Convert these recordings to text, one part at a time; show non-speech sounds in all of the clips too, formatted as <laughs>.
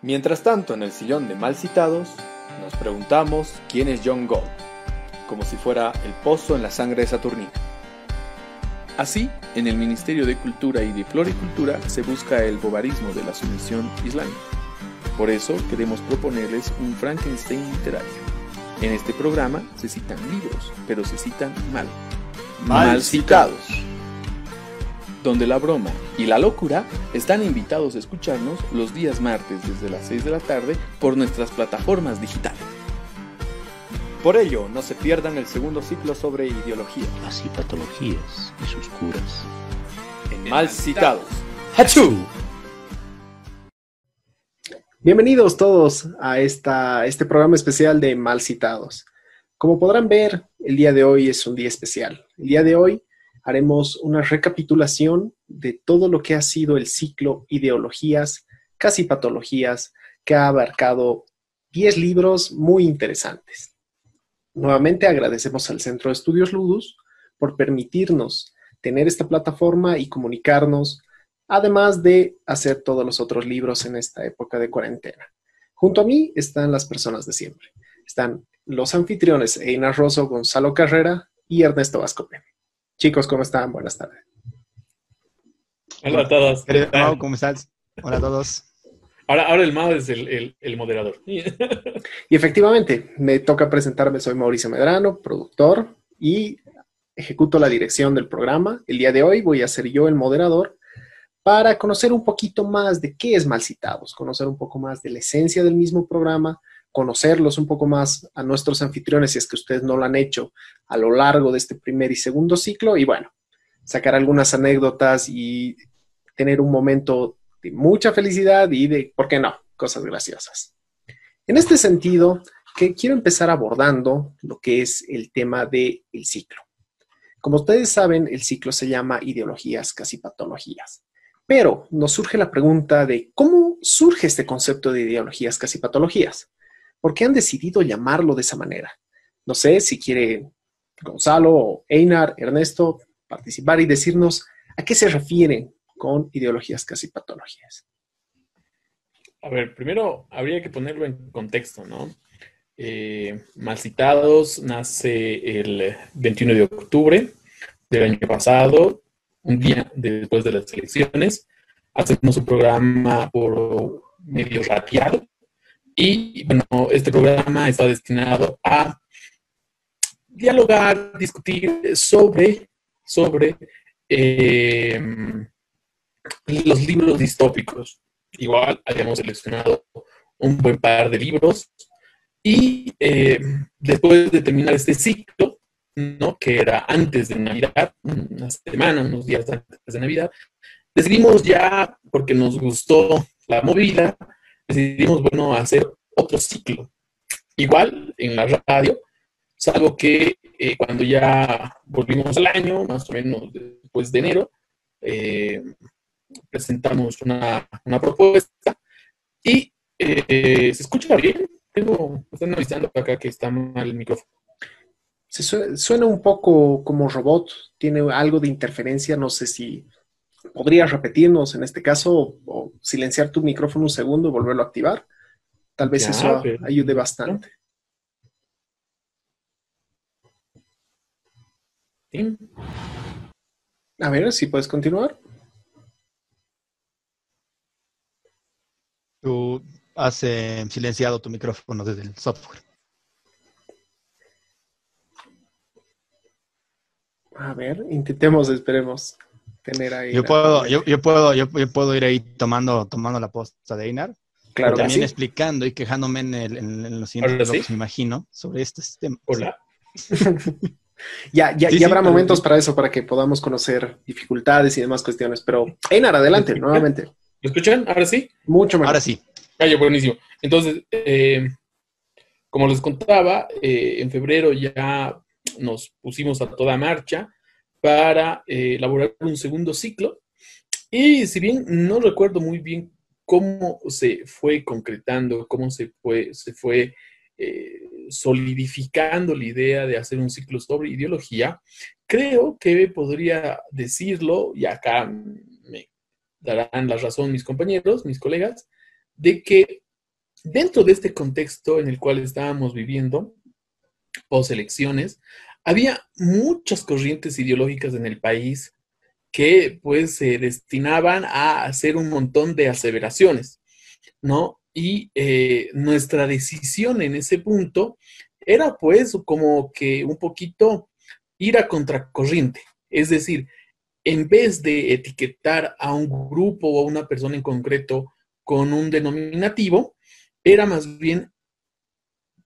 Mientras tanto, en el sillón de mal citados, nos preguntamos quién es John Gold, como si fuera el pozo en la sangre de Saturnina. Así, en el Ministerio de Cultura y de Floricultura se busca el bobarismo de la sumisión islámica. Por eso queremos proponerles un Frankenstein literario. En este programa se citan libros, pero se citan mal. Mal citados donde la broma y la locura están invitados a escucharnos los días martes desde las 6 de la tarde por nuestras plataformas digitales. Por ello, no se pierdan el segundo ciclo sobre ideología. Las patologías y sus curas. En Mal Citados. ¡Hachú! Bienvenidos todos a esta, este programa especial de Mal Citados. Como podrán ver, el día de hoy es un día especial. El día de hoy haremos una recapitulación de todo lo que ha sido el ciclo Ideologías, casi patologías, que ha abarcado 10 libros muy interesantes. Nuevamente agradecemos al Centro de Estudios Ludus por permitirnos tener esta plataforma y comunicarnos, además de hacer todos los otros libros en esta época de cuarentena. Junto a mí están las personas de siempre. Están los anfitriones Einar Rosso, Gonzalo Carrera y Ernesto Vascope. Chicos, ¿cómo están? Buenas tardes. Hola a todos. ¿cómo estás? Hola a todos. Ahora, ahora el Mao es el, moderador. <laughs> Y efectivamente, me toca presentarme. Soy Mauricio Medrano, productor y ejecuto la dirección del programa. El día de hoy voy a ser yo el moderador para conocer un poquito más de qué es Malcitados, conocer un poco más de la esencia del mismo programa, conocerlos un poco más a nuestros anfitriones, si es que ustedes no lo han hecho a lo largo de este primer y segundo ciclo, y bueno, sacar algunas anécdotas y tener un momento de mucha felicidad y de, ¿por qué no?, cosas graciosas. En este sentido, quiero empezar abordando lo que es el tema del ciclo. Como ustedes saben, el ciclo se llama ideologías, casi patologías. Pero nos surge la pregunta de cómo surge este concepto de ideologías, casi patologías. ¿Por qué han decidido llamarlo de esa manera? No sé si quiere Gonzalo, Einar, Ernesto participar y decirnos a qué se refieren con ideologías casi patologías. A ver, primero habría que ponerlo en contexto, ¿no? Eh, Malcitados nace el 21 de octubre del año pasado, un día después de las elecciones. Hacemos un programa por medio radial y bueno, este programa está destinado a dialogar, discutir sobre, sobre eh, los libros distópicos. Igual habíamos seleccionado un buen par de libros y eh, después de terminar este ciclo, ¿no? que era antes de Navidad, una semana, unos días antes de Navidad, decidimos ya, porque nos gustó la movida, decidimos, bueno, hacer otro ciclo. Igual en la radio, salvo que eh, cuando ya volvimos al año, más o menos después de enero, eh, presentamos una, propuesta y eh, se escucha bien. Tengo, están avisando acá que está mal el micrófono. Se suena, un poco como robot, tiene algo de interferencia, no sé si podrías repetirnos en este caso o silenciar tu micrófono un segundo y volverlo a activar. Tal vez eso ayude bastante. A ver si puedes continuar. Tú has eh, silenciado tu micrófono desde el software. A ver, intentemos, esperemos tener ahí. Yo puedo, yo, puedo, yo, puedo ir ahí tomando, tomando la posta de Einar. Claro también explicando y quejándome en, el, en, los siguientes me imagino, sobre este sistema. Hola. <laughs> ya, ya, ya habrá momentos para eso, para que podamos conocer dificultades y demás cuestiones. Pero, Einar, adelante, nuevamente. ¿Me escuchan? ¿Ahora sí? Mucho mejor. Ahora sí. Ay, buenísimo. Entonces, eh, como les contaba, eh, en febrero ya nos pusimos a toda marcha para eh, elaborar un segundo ciclo. Y si bien no recuerdo muy bien cómo se fue concretando, cómo se fue, se fue eh, solidificando la idea de hacer un ciclo sobre ideología, creo que podría decirlo, y acá me darán la razón mis compañeros, mis colegas, de que dentro de este contexto en el cual estábamos viviendo, post elecciones, había muchas corrientes ideológicas en el país que pues se destinaban a hacer un montón de aseveraciones, ¿no? Y eh, nuestra decisión en ese punto era pues como que un poquito ir a contracorriente, es decir, en vez de etiquetar a un grupo o a una persona en concreto con un denominativo, era más bien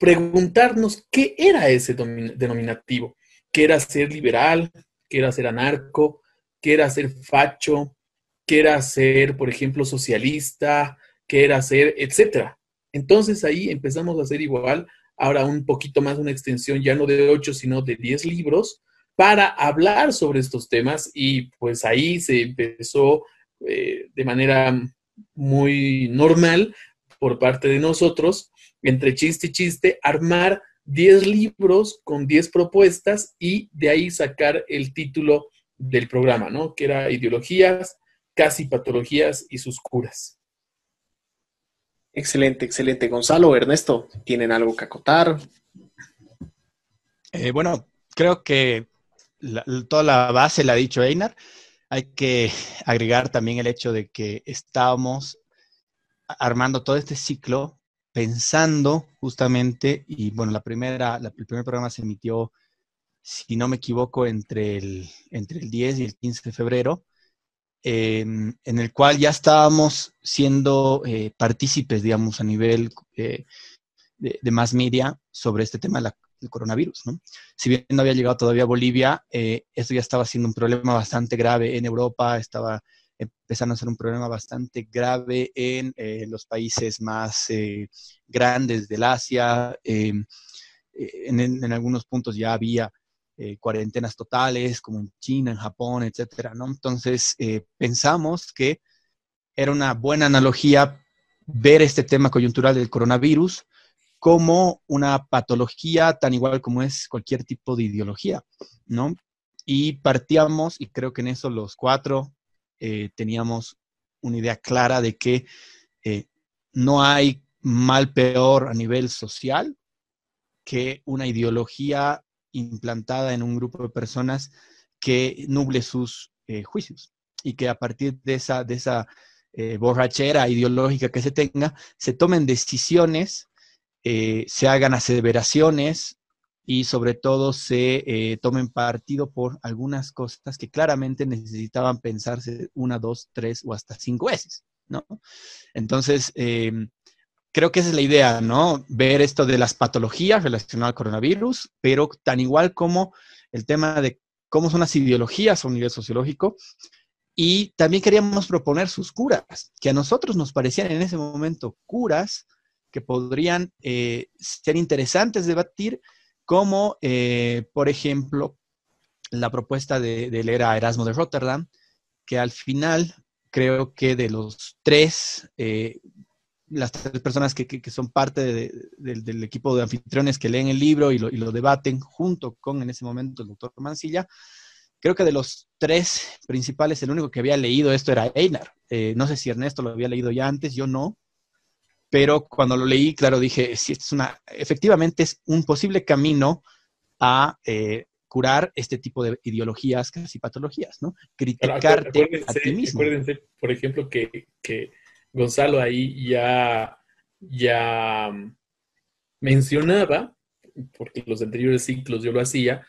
preguntarnos qué era ese denominativo, qué era ser liberal, qué era ser anarco, qué era ser facho, qué era ser, por ejemplo, socialista, qué era ser, etcétera. Entonces ahí empezamos a hacer igual, ahora un poquito más una extensión, ya no de ocho, sino de diez libros, para hablar sobre estos temas y pues ahí se empezó eh, de manera muy normal por parte de nosotros, entre chiste y chiste, armar 10 libros con 10 propuestas y de ahí sacar el título del programa, ¿no? Que era Ideologías, Casi Patologías y sus curas. Excelente, excelente. Gonzalo, Ernesto, ¿tienen algo que acotar? Eh, bueno, creo que toda la base la ha dicho Einar. Hay que agregar también el hecho de que estábamos armando todo este ciclo pensando justamente, y bueno, la primera, el primer programa se emitió, si no me equivoco, entre el, entre el 10 y el 15 de febrero, em, en el cual ya estábamos siendo eh, partícipes, digamos, a nivel eh, de, de, más media sobre este tema del coronavirus. ¿no? Si bien no había llegado todavía a Bolivia, eh, esto ya estaba siendo un problema bastante grave en Europa, estaba empezando a ser un problema bastante grave en eh, los países más eh, grandes del Asia. Em, eh, en, algunos puntos ya había cuarentenas totales, como en China, en Japón, etcétera, ¿no? Entonces, pensamos que era una buena analogía ver este tema coyuntural del coronavirus como una patología tan igual como es cualquier tipo de ideología, ¿no? Y partíamos, y creo que en eso los cuatro eh, teníamos una idea clara de que eh, no hay mal peor a nivel social que una ideología implantada en un grupo de personas que nuble sus eh, juicios y que a partir de esa, de esa borrachera ideológica que se tenga, se tomen decisiones, se hagan aseveraciones y sobre todo se eh, tomen partido por algunas cosas que claramente necesitaban pensarse una, dos, tres o hasta cinco veces, ¿no? Entonces, em, creo que esa es la idea, ¿no? Ver esto de las patologías relacionadas al coronavirus, pero tan igual como el tema de cómo son las ideologías a un nivel sociológico. Y también queríamos proponer sus curas, que a nosotros nos parecían en ese momento curas que podrían eh, ser interesantes de debatir, como eh, por ejemplo la propuesta de, leer a Erasmo de Rotterdam, que al final creo que de los tres, eh, las tres personas que, son parte del equipo de anfitriones que leen el libro y lo, debaten junto con en ese momento el doctor Mancilla, creo que de los tres principales, el único que había leído esto era Einar. Eh, no sé si Ernesto lo había leído ya antes, yo no, pero cuando lo leí, claro, dije, sí, es una, efectivamente es un posible camino a eh, curar este tipo de ideologías, casi patologías, ¿no? Criticarte a ti mismo. Acuérdense, por ejemplo, que, Gonzalo ahí ya, ya mencionaba, porque los anteriores ciclos yo lo hacía,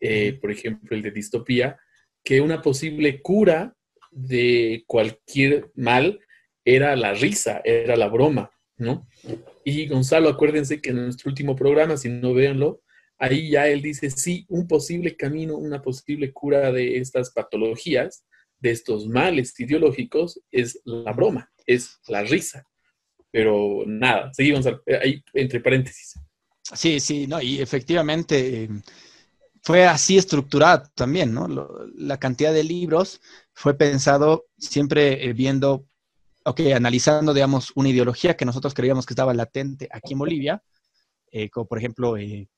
eh, por ejemplo, el de distopía, que una posible cura de cualquier mal era la risa, era la broma. ¿No? Y Gonzalo, acuérdense que en nuestro último programa, si no véanlo, ahí ya él dice, sí, un posible camino, una posible cura de estas patologías, de estos males ideológicos, es la broma, es la risa. Pero nada, seguimos ahí entre paréntesis. Sí, sí, no, y efectivamente eh, fue así estructurado también, ¿no? la cantidad de libros fue pensado siempre eh, viendo ok, analizando, digamos, una ideología que nosotros creíamos que estaba latente aquí en Bolivia, eh, como por ejemplo, eh,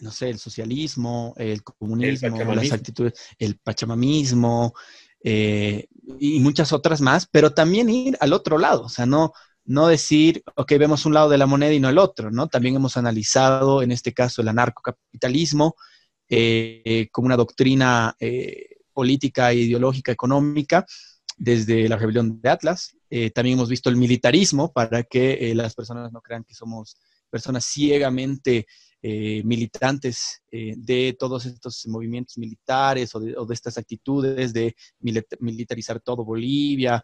no sé, el socialismo, el comunismo, las actitudes, el pachamamismo eh, y muchas otras más, pero también ir al otro lado, o sea, no, no decir, ok, vemos un lado de la moneda y no el otro, ¿no? También hemos analizado, en este caso, el anarcocapitalismo eh, como una doctrina política, ideológica, económica, desde la rebelión de Atlas. Eh, también hemos visto el militarismo para que las personas no crean que somos personas ciegamente militantes de todos estos movimientos militares o de, o de estas actitudes de militarizar todo Bolivia,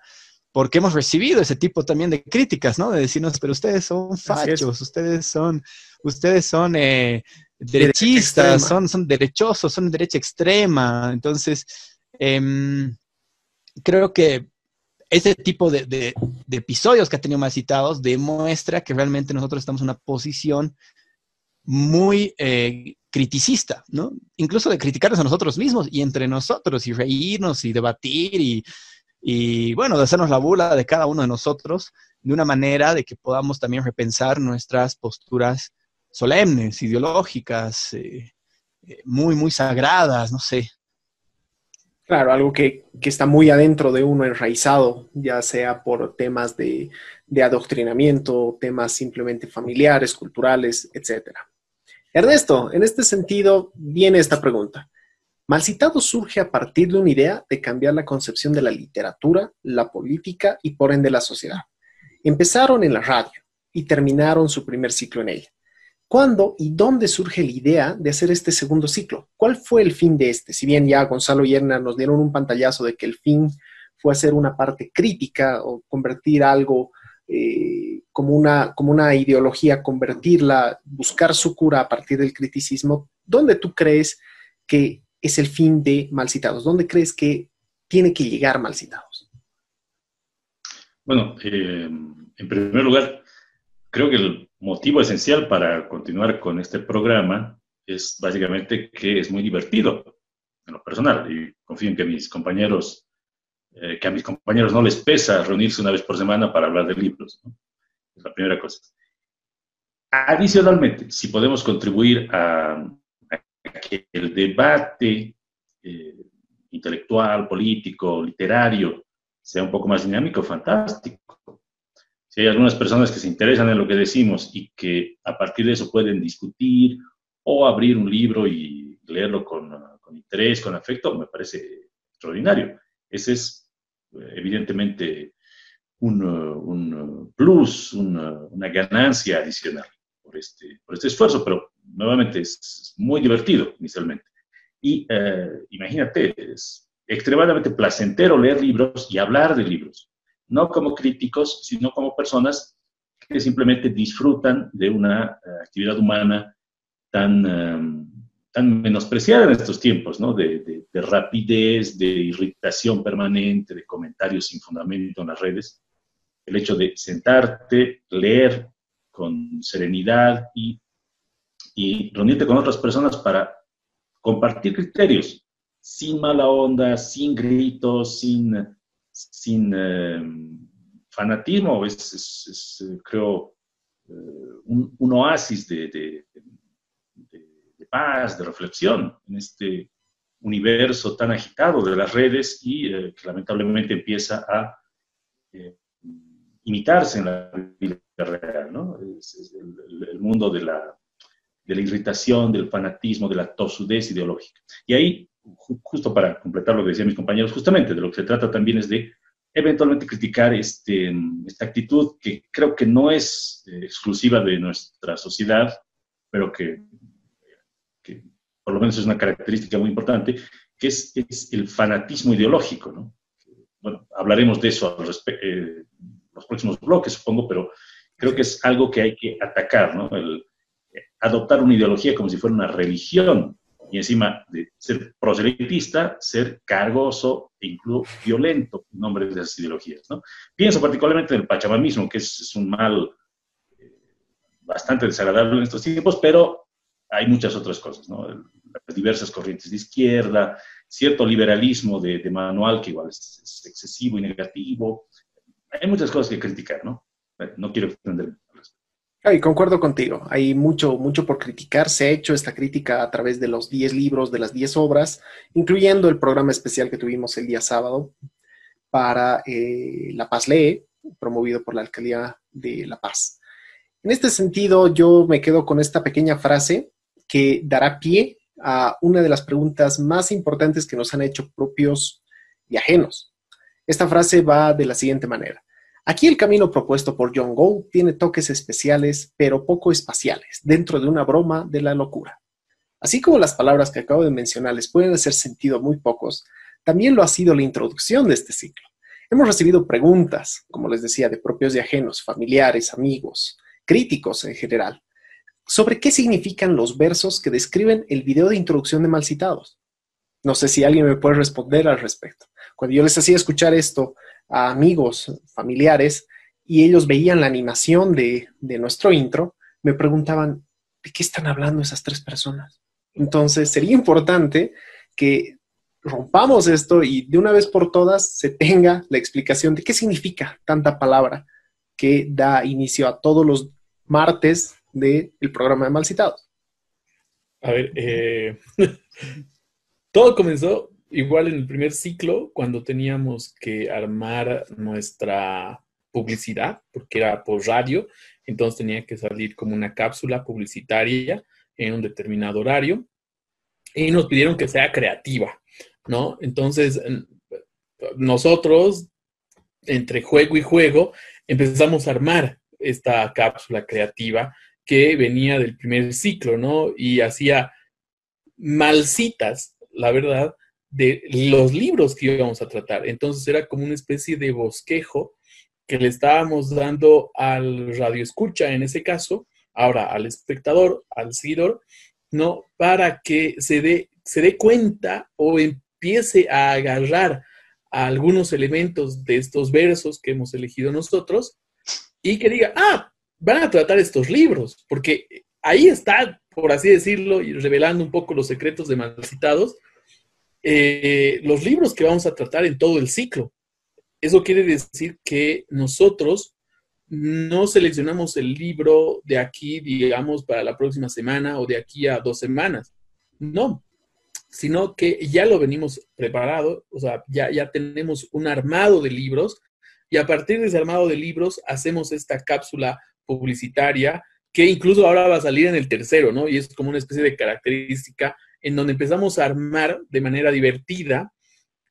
porque hemos recibido ese tipo también de críticas, ¿no? De decirnos, pero ustedes son fachos, ustedes son, ustedes son eh, derechistas, son, son derechosos, son derecha extrema. Entonces, em, creo que ese tipo de, episodios que ha tenido más citados demuestra que realmente nosotros estamos en una posición muy eh, criticista, ¿no? Incluso de criticarnos a nosotros mismos y entre nosotros y reírnos y debatir y bueno, de hacernos la bula de cada uno de nosotros de una manera de que podamos también repensar nuestras posturas solemnes, ideológicas, eh, eh, muy, muy sagradas, no sé. Claro, algo que, está muy adentro de uno, enraizado, ya sea por temas de, de adoctrinamiento, temas simplemente familiares, culturales, etc. Ernesto, en este sentido viene esta pregunta. Malcitado surge a partir de una idea de cambiar la concepción de la literatura, la política y por ende la sociedad. Empezaron en la radio y terminaron su primer ciclo en ella. ¿Cuándo y dónde surge la idea de hacer este segundo ciclo? ¿Cuál fue el fin de este? Si bien ya Gonzalo y Erna nos dieron un pantallazo de que el fin fue hacer una parte crítica o convertir algo eh, como, una, como una ideología, convertirla, buscar su cura a partir del criticismo, ¿dónde tú crees que es el fin de Malcitados? ¿Dónde crees que tiene que llegar Malcitados? Bueno, eh, en primer lugar, creo que el motivo esencial para continuar con este programa es básicamente que es muy divertido en lo personal y confío en que mis compañeros, eh, que a mis compañeros no les pesa reunirse una vez por semana para hablar de libros. Es la primera cosa. Adicionalmente, si podemos contribuir a, que el debate eh, intelectual, político, literario sea un poco más dinámico, fantástico. Si hay algunas personas que se interesan en lo que decimos y que a partir de eso pueden discutir o abrir un libro y leerlo con, interés, con afecto, me parece extraordinario. Ese es evidentemente un, plus, una ganancia adicional por este, por este esfuerzo, pero nuevamente es muy divertido inicialmente. Y eh, imagínate, es extremadamente placentero leer libros y hablar de libros, no como críticos, sino como personas que simplemente disfrutan de una eh, actividad humana tan, em, tan menospreciada en estos tiempos, ¿no? De, de, rapidez, de irritación permanente, de comentarios sin fundamento en las redes. El hecho de sentarte, leer con serenidad y y reunirte con otras personas para compartir criterios, sin mala onda, sin gritos, sin, sin eh, fanatismo. Es, eh, creo, eh, un, oasis de, paz, de reflexión en este universo tan agitado de las redes y que lamentablemente empieza a imitarse en la vida real, ¿no? Es, el, mundo de la, de la irritación, del fanatismo, de la tosudez ideológica. Y ahí, justo para completar lo que decían mis compañeros, justamente de lo que se trata también es de eventualmente criticar este, esta actitud que creo que no es eh, exclusiva de nuestra sociedad, pero que, por lo menos es una característica muy importante, que es, el fanatismo ideológico. ¿no? Hablaremos de eso en eh, los próximos bloques, supongo, pero creo que es algo que hay que atacar, ¿no? El, adoptar una ideología como si fuera una religión y encima de ser proselitista, ser cargoso e incluso violento en nombre de esas ideologías. ¿no? Pienso particularmente en el pachamamismo, que es, un mal eh, bastante desagradable en estos tiempos, pero hay muchas otras cosas, ¿no? las diversas corrientes de izquierda, cierto liberalismo de, manual que igual es, es, excesivo y negativo. Hay muchas cosas que criticar, ¿no? No quiero extenderme. Y concuerdo contigo, hay mucho, mucho por criticar. Se ha hecho esta crítica a través de los 10 libros, de las 10 obras, incluyendo el programa especial que tuvimos el día sábado para eh, La Paz Lee, promovido por la alcaldía de la paz. En este sentido, yo me quedo con esta pequeña frase que dará pie a una de las preguntas más importantes que nos han hecho propios y ajenos. Esta frase va de la siguiente manera. Aquí el camino propuesto por John Gould tiene toques especiales, pero poco espaciales, dentro de una broma de la locura. Así como las palabras que acabo de mencionar les pueden hacer sentido muy pocos, también lo ha sido la introducción de este ciclo. Hemos recibido preguntas, como les decía, de propios y ajenos, familiares, amigos, críticos en general, sobre qué significan los versos que describen el video de introducción de Malcitados. No sé si alguien me puede responder al respecto. Cuando yo les hacía escuchar esto a amigos, familiares, y ellos veían la animación de, de nuestro intro, me preguntaban, ¿de qué están hablando esas tres personas? Entonces, sería importante que rompamos esto y de una vez por todas se tenga la explicación de qué significa tanta palabra que da inicio a todos los martes del programa de Malcitados. A ver, eh, <laughs> todo comenzó igual en el primer ciclo cuando teníamos que armar nuestra publicidad, porque era por radio, entonces tenía que salir como una cápsula publicitaria en un determinado horario y nos pidieron que sea creativa. ¿no? Entonces, nosotros, entre juego y juego, empezamos a armar esta cápsula creativa que venía del primer ciclo, ¿no? Y hacía malcitas, la verdad, de los libros que íbamos a tratar. Entonces era como una especie de bosquejo que le estábamos dando al radio escucha, en ese caso, ahora al espectador, al seguidor, ¿no? Para que se dé, se dé cuenta o em, empiece a agarrar algunos elementos de estos versos que hemos elegido nosotros y que diga, ah, van a tratar estos libros, porque ahí está, por así decirlo, y revelando un poco los secretos de Malcitados, eh, los libros que vamos a tratar en todo el ciclo. Eso quiere decir que nosotros no seleccionamos el libro de aquí, digamos, para la próxima semana o de aquí a dos semanas. No, sino que ya lo venimos preparado, o sea, ya, ya tenemos un armado de libros y a partir de ese armado de libros hacemos esta cápsula publicitaria que incluso ahora va a salir en el tercero, ¿no? Y es como una especie de característica en donde empezamos a armar de manera divertida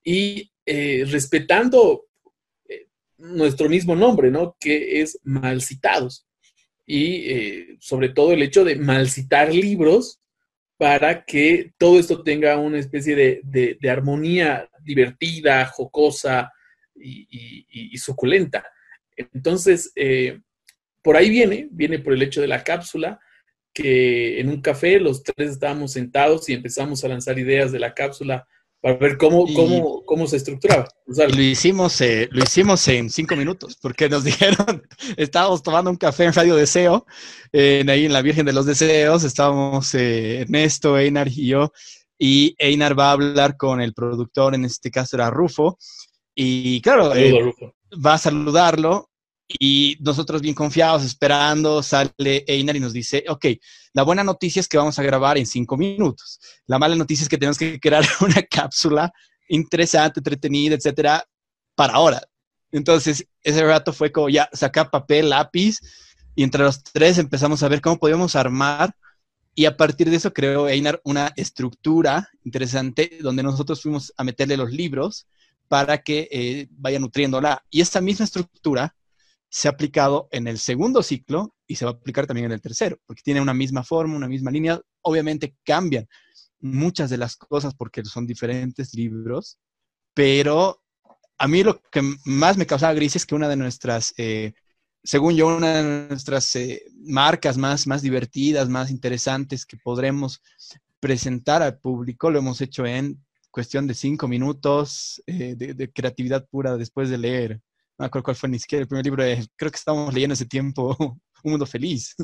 y eh, respetando eh, nuestro mismo nombre, ¿no? Que es Malcitados. Y eh, sobre todo el hecho de malcitar libros para que todo esto tenga una especie de, armonía divertida, jocosa y, suculenta. Entonces, por ahí viene, viene por el hecho de la cápsula, que en un café los tres estábamos sentados y empezamos a lanzar ideas de la cápsula para ver cómo, cómo, cómo se estructuraba. lo, hicimos, eh, lo hicimos en cinco minutos, porque nos <laughs> dijeron, estábamos tomando un café en Radio Deseo, ahí en la Virgen de los Deseos, estábamos eh, Ernesto, Einar y yo, y Einar va a hablar con el productor, en este caso era Rufo, y claro, eh, va a saludarlo, y nosotros bien confiados, esperando, sale Einar y nos dice, ok, la buena noticia es que vamos a grabar en cinco minutos. La mala noticia es que tenemos que crear <laughs> una cápsula interesante, entretenida, etcétera, para ahora. Entonces, ese rato fue como ya sacar papel, lápiz, y entre los tres empezamos a ver cómo podíamos armar. Y a partir de eso creó Einar una estructura interesante donde nosotros fuimos a meterle los libros para que eh, vaya nutriéndola. Y esta misma estructura se ha aplicado en el segundo ciclo y se va a aplicar también en el tercero, porque tiene una misma forma, una misma línea. Obviamente cambian muchas de las cosas porque son diferentes libros, pero a mí lo que más me causaba gris es que una de nuestras, eh, según yo, una de nuestras eh, marcas más, más divertidas, más interesantes que podremos presentar al público, lo hemos hecho en cuestión de cinco minutos eh, de creatividad pura después de leer no me acuerdo cuál fue ni siquiera el primer libro, creo que estábamos leyendo ese tiempo, <laughs> Un Mundo Feliz.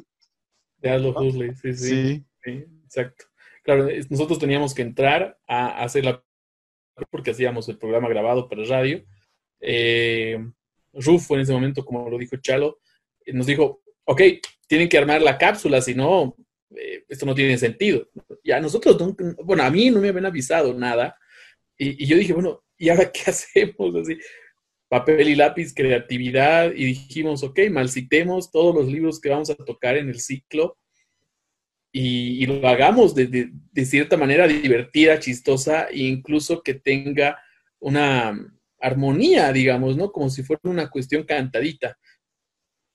De Aldo Huxley, sí, sí, sí. exacto. Claro, nosotros teníamos que entrar a hacer la... porque hacíamos el programa grabado para radio. Eh, Rufo en ese momento, como lo dijo Chalo, nos dijo, ok, tienen que armar la cápsula, si no, eh, esto no tiene sentido. Y a nosotros, bueno, a mí no me habían avisado nada. Y, y, yo dije, bueno, ¿y ahora qué <laughs> hacemos? Así, papel y lápiz, creatividad, y dijimos, ok, malcitemos todos los libros que vamos a tocar en el ciclo y, lo hagamos de, cierta manera divertida, chistosa, e incluso que tenga una armonía, digamos, ¿no? Como si fuera una cuestión cantadita.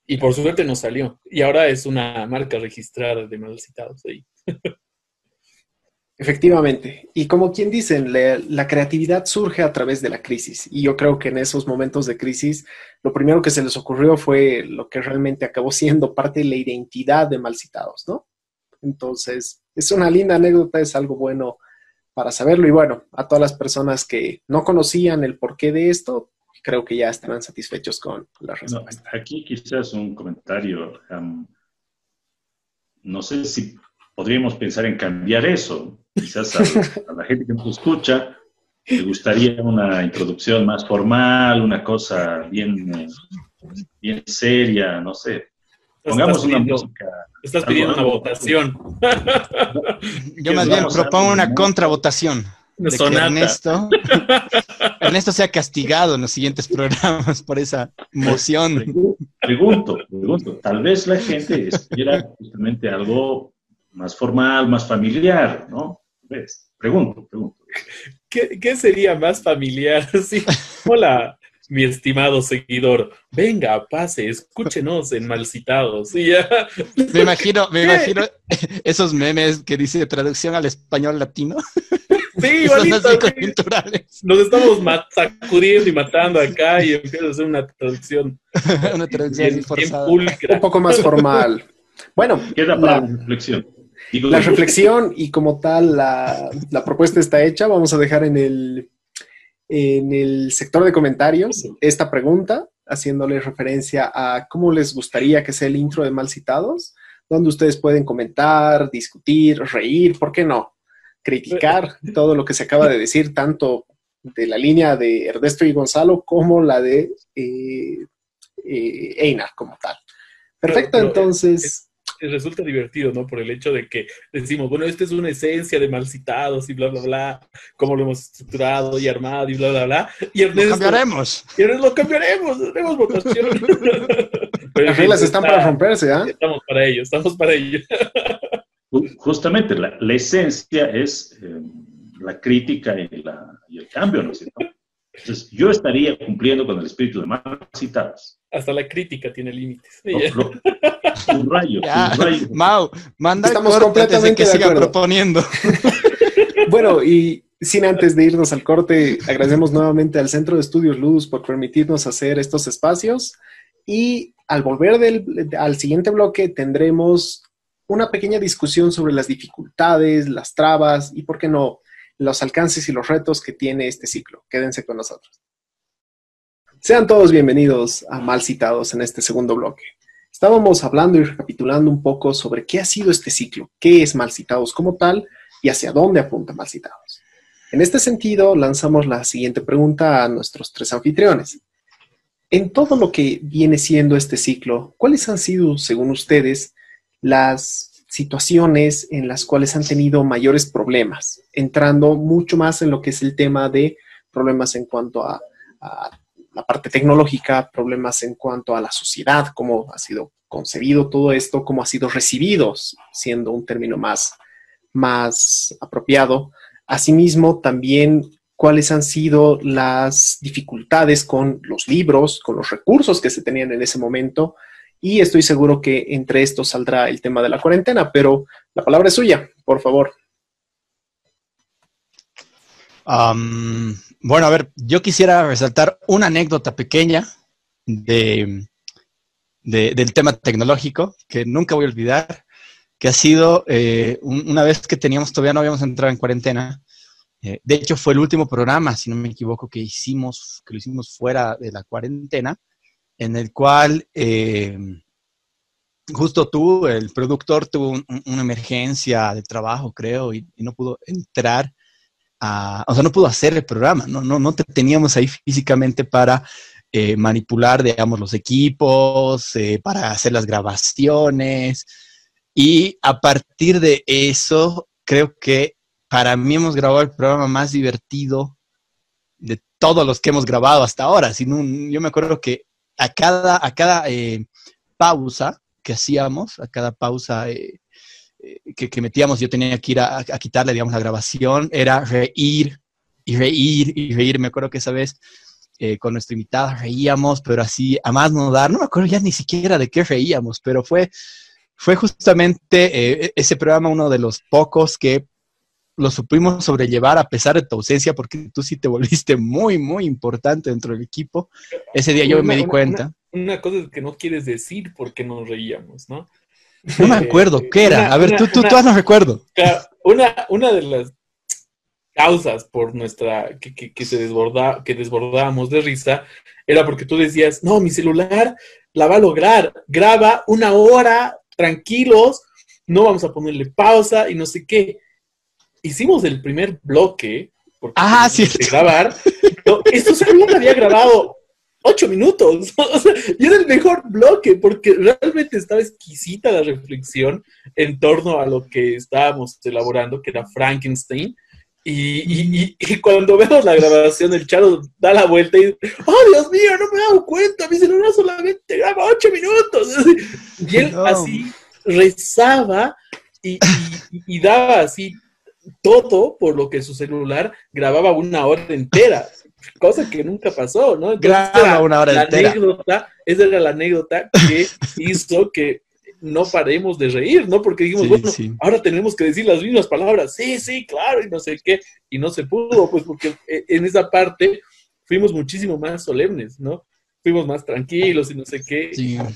Y por suerte nos salió. Y ahora es una marca registrada de mal citados ahí. <laughs> Efectivamente. Y como quien dicen, la, creatividad surge a través de la crisis. Y yo creo que en esos momentos de crisis, lo primero que se les ocurrió fue lo que realmente acabó siendo parte de la identidad de Malcitados, ¿no? Entonces, es una linda anécdota, es algo bueno para saberlo. Y bueno, a todas las personas que no conocían el porqué de esto, creo que ya estarán satisfechos con la respuesta. aquí quizás un comentario. no sé si podríamos pensar en cambiar eso. Quizás a, la gente que nos escucha le gustaría una introducción más formal, una cosa bien, bien seria, no sé. Pongamos una música. Estás pidiendo una votación. <laughs> Yo más bien propongo una contravotación. De que Ernesto, <laughs> Ernesto sea castigado en los siguientes programas por esa moción. Pregunto, pregunto. Tal vez la gente espera justamente algo más formal, más familiar, ¿no? ¿Ves? Pregunto, pregunto. ¿Qué, ¿Qué, sería más familiar? <laughs> Sí. Hola, mi estimado seguidor, venga, pase, escúchenos en Malcitados. Me imagino, me imagino esos memes que dice traducción al español latino. Sí, <laughs> Nos estamos sacudiendo y matando acá y empiezo a hacer una traducción. <laughs> una traducción Un poco más formal. Bueno, queda para la, reflexión. La reflexión y <laughs> como tal la, la propuesta está hecha. Vamos a dejar en el en el sector de comentarios esta pregunta, haciéndole referencia a cómo les gustaría que sea el intro de Mal Citados, donde ustedes pueden comentar, discutir, reír, ¿por qué no? Criticar todo lo que se acaba de decir, tanto de la línea de Ernesto y Gonzalo como la de eh, eh, Einar como tal. Perfecto, entonces resulta divertido, ¿no? Por el hecho de que decimos, bueno, esta es una esencia de mal citados y bla, bla, bla, cómo lo hemos estructurado y armado y bla, bla, bla. Y Ernesto, lo cambiaremos. Y Ernesto, lo cambiaremos, haremos votación. <laughs> Las reglas están para romperse, ¿ah? Estamos para ello, estamos para ello. Justamente, la, la esencia es eh, la crítica y, la, y, el cambio, ¿no es cierto? Entonces, yo estaría cumpliendo con el espíritu de mal citados. Hasta la crítica tiene límites. un rayo, un rayo. <laughs> Mau, manda Estamos completamente que siga proponiendo. <laughs> bueno, y sin antes de irnos al corte, agradecemos nuevamente al Centro de Estudios Ludus por permitirnos hacer estos espacios. Y al volver del, al siguiente bloque tendremos una pequeña discusión sobre las dificultades, las trabas y, por qué no, los alcances y los retos que tiene este ciclo. Quédense con nosotros. Sean todos bienvenidos a Mal Citados en este segundo bloque. Estábamos hablando y recapitulando un poco sobre qué ha sido este ciclo, qué es Mal Citados como tal y hacia dónde apunta Mal Citados. En este sentido, lanzamos la siguiente pregunta a nuestros tres anfitriones. En todo lo que viene siendo este ciclo, ¿cuáles han sido, según ustedes, las situaciones en las cuales han tenido mayores problemas, entrando mucho más en lo que es el tema de problemas en cuanto a, la parte tecnológica, problemas en cuanto a la sociedad, cómo ha sido concebido todo esto, cómo ha sido recibido, siendo un término más, más apropiado. Asimismo, también cuáles han sido las dificultades con los libros, con los recursos que se tenían en ese momento y estoy seguro que entre estos saldrá el tema de la cuarentena, pero la palabra es suya, por favor. Bueno, a ver, yo quisiera resaltar una anécdota pequeña de, del tema tecnológico que nunca voy a olvidar, que ha sido eh, una vez que teníamos, todavía no habíamos entrado en cuarentena. Eh, de hecho, fue el último programa, si no me equivoco, que hicimos, que lo hicimos fuera de la cuarentena en el cual eh, justo tú, el productor, tuvo una emergencia de trabajo, creo, y, no pudo entrar o sea, no pudo hacer el programa, no, no, no te teníamos ahí físicamente para eh, manipular, digamos, los equipos, eh, para hacer las grabaciones. Y a partir de eso, creo que para mí hemos grabado el programa más divertido de todos los que hemos grabado hasta ahora. Sino, yo me acuerdo que a cada, a cada eh, pausa que hacíamos, a cada pausa eh, eh, que, metíamos, yo tenía que ir a, quitarle, digamos, la grabación, era reír y reír y reír. Me acuerdo que esa vez con nuestra invitada reíamos, pero así a más no dar, no me acuerdo ya ni siquiera de qué reíamos, pero fue, fue justamente e-, ese programa uno de los pocos que lo supimos sobrellevar a pesar de tu ausencia, porque tú sí te volviste muy, muy importante dentro del equipo. Ese día yo me di cuenta. Una, cosa es que no quieres decir por qué nos reíamos, ¿no? No me acuerdo, ¿qué era? a ver, tú, tú, tú no recuerdo. Una, una de las causas por nuestra, que, que, se desborda, que desbordábamos de risa, era porque tú decías, no, mi celular la va a lograr, graba una hora tranquilos, no vamos a ponerle pausa y no sé qué hicimos el primer bloque, porque ah, sí. grabar, esto solo había grabado ocho minutos. <laughs> y era el mejor bloque, porque realmente estaba exquisita la reflexión en torno a lo que estábamos elaborando, que era Frankenstein. Y, cuando vemos la grabación, el Charo da la vuelta y dice, ¡Oh, Dios mío, no me he dado cuenta! Mi celular solamente graba ocho minutos. <laughs> Y él así rezaba y, y daba así todo por lo que su celular grababa una hora entera, cosa que nunca pasó, ¿no? Graba una hora la entera. Anécdota, esa era la anécdota que <laughs> hizo que no paremos de reír, ¿no? Porque dijimos, bueno, ahora tenemos que decir las mismas palabras, sí, sí, claro, y no sé qué, y no se pudo, pues porque eh, en esa parte fuimos muchísimo más solemnes, ¿no? Fuimos más tranquilos y no sé qué,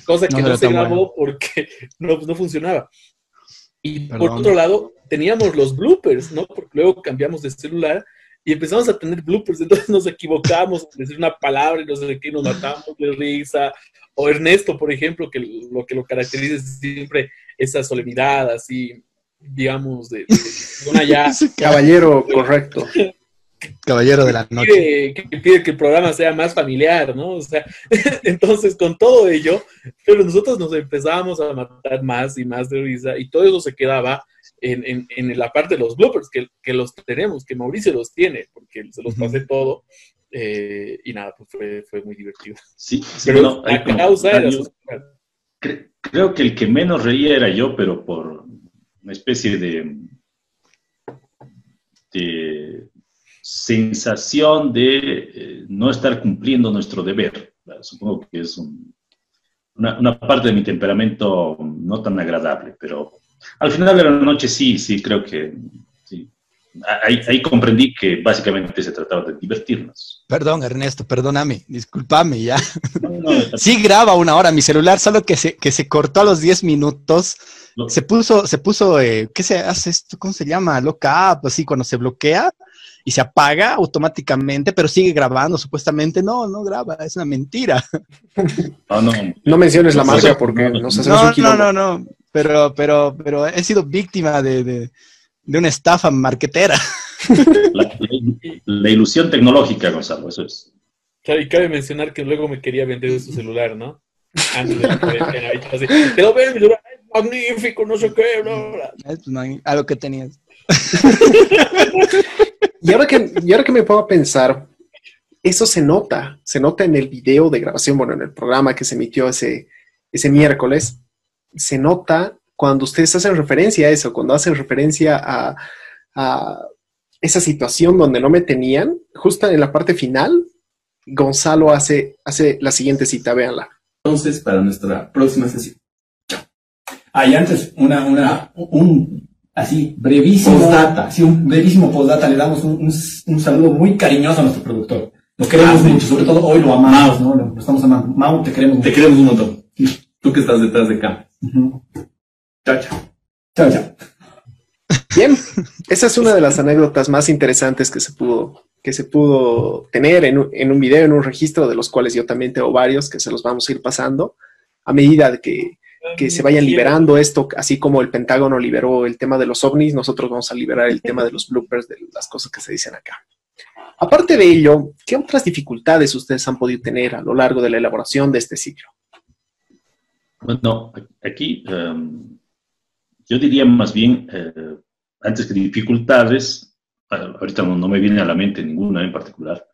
cosa que no, se grabó porque no, no funcionaba. Y por otro lado, teníamos los bloopers, ¿no? Porque luego cambiamos de celular y empezamos a tener bloopers, entonces nos equivocamos en decir una palabra y no sé qué, nos matamos de risa. O Ernesto, por ejemplo, que lo que lo caracteriza es siempre esa solemnidad, así, digamos, de, una ya... <laughs> <laughs> Caballero, correcto. Caballero de la noche. que pide que el programa sea más familiar, ¿no? O sea, <laughs> entonces con todo ello, pero nosotros nos empezábamos a matar más y más de risa y todo eso se quedaba en, en, la parte de los bloopers, que, que, los tenemos, que Mauricio los tiene, porque se los pasé todo. Eh, y nada, pues fue, fue, muy divertido. Sí, pero la causa era Creo que el que menos reía era yo, pero por una especie de, de sensación de eh, no estar cumpliendo nuestro deber. Supongo que es una, una, parte de mi temperamento no tan agradable, pero al final de la noche sí, sí, creo que sí. Ahí, ahí, comprendí que básicamente se trataba de divertirnos. Perdón, Ernesto, perdóname, discúlpame ya. sí graba una hora mi celular, solo que se, que se cortó a los 10 minutos. Se puso, se puso, eh, ¿qué se hace esto? ¿Cómo se llama? Loca, pues sí, cuando se bloquea y se apaga automáticamente, pero sigue grabando, supuestamente. No, no graba, es una mentira. Ah, no, no. menciones la marca porque no, no, no, no, no, pero, pero, pero he sido víctima de, de, una estafa marquetera. <laughs> La, ilusión tecnológica, Gonzalo, eso es. y cabe mencionar que luego me quería vender su celular, ¿no? Antes de así, te lo veo, mi celular es magnífico, no sé qué, bla, bla. A lo que tenías. <laughs> Y ahora que, y ahora que me puedo pensar, eso se nota, se nota en el video de grabación, bueno, en el programa que se emitió ese, ese miércoles, se nota cuando ustedes hacen referencia a eso, cuando hacen referencia a, esa situación donde no me tenían, justo en la parte final, Gonzalo hace, hace la siguiente cita, véanla. Entonces, para nuestra próxima sesión. Ah, antes, una, una, un así, brevísimo postdata, sí, un brevísimo postdata, le damos un, un, saludo muy cariñoso a nuestro productor. Lo queremos ah, mucho, sobre todo hoy lo amamos, ¿no? Lo, estamos amando. Mau, te queremos Te queremos un montón. Tú que estás detrás de acá. Chao, chao. Chao, chao. <laughs> Bien, esa es una de las anécdotas más interesantes que se pudo, que se pudo tener en, en un video, en un registro, de los cuales yo también tengo varios que se los vamos a ir pasando a medida de que que se vayan liberando esto, así como el Pentágono liberó el tema de los ovnis, nosotros vamos a liberar el tema de los bloopers, de las cosas que se dicen acá. Aparte de ello, ¿qué otras dificultades ustedes han podido tener a lo largo de la elaboración de este ciclo? Bueno, aquí em, yo diría más bien, eh, antes que dificultades, ahorita no, me viene a la mente ninguna en particular,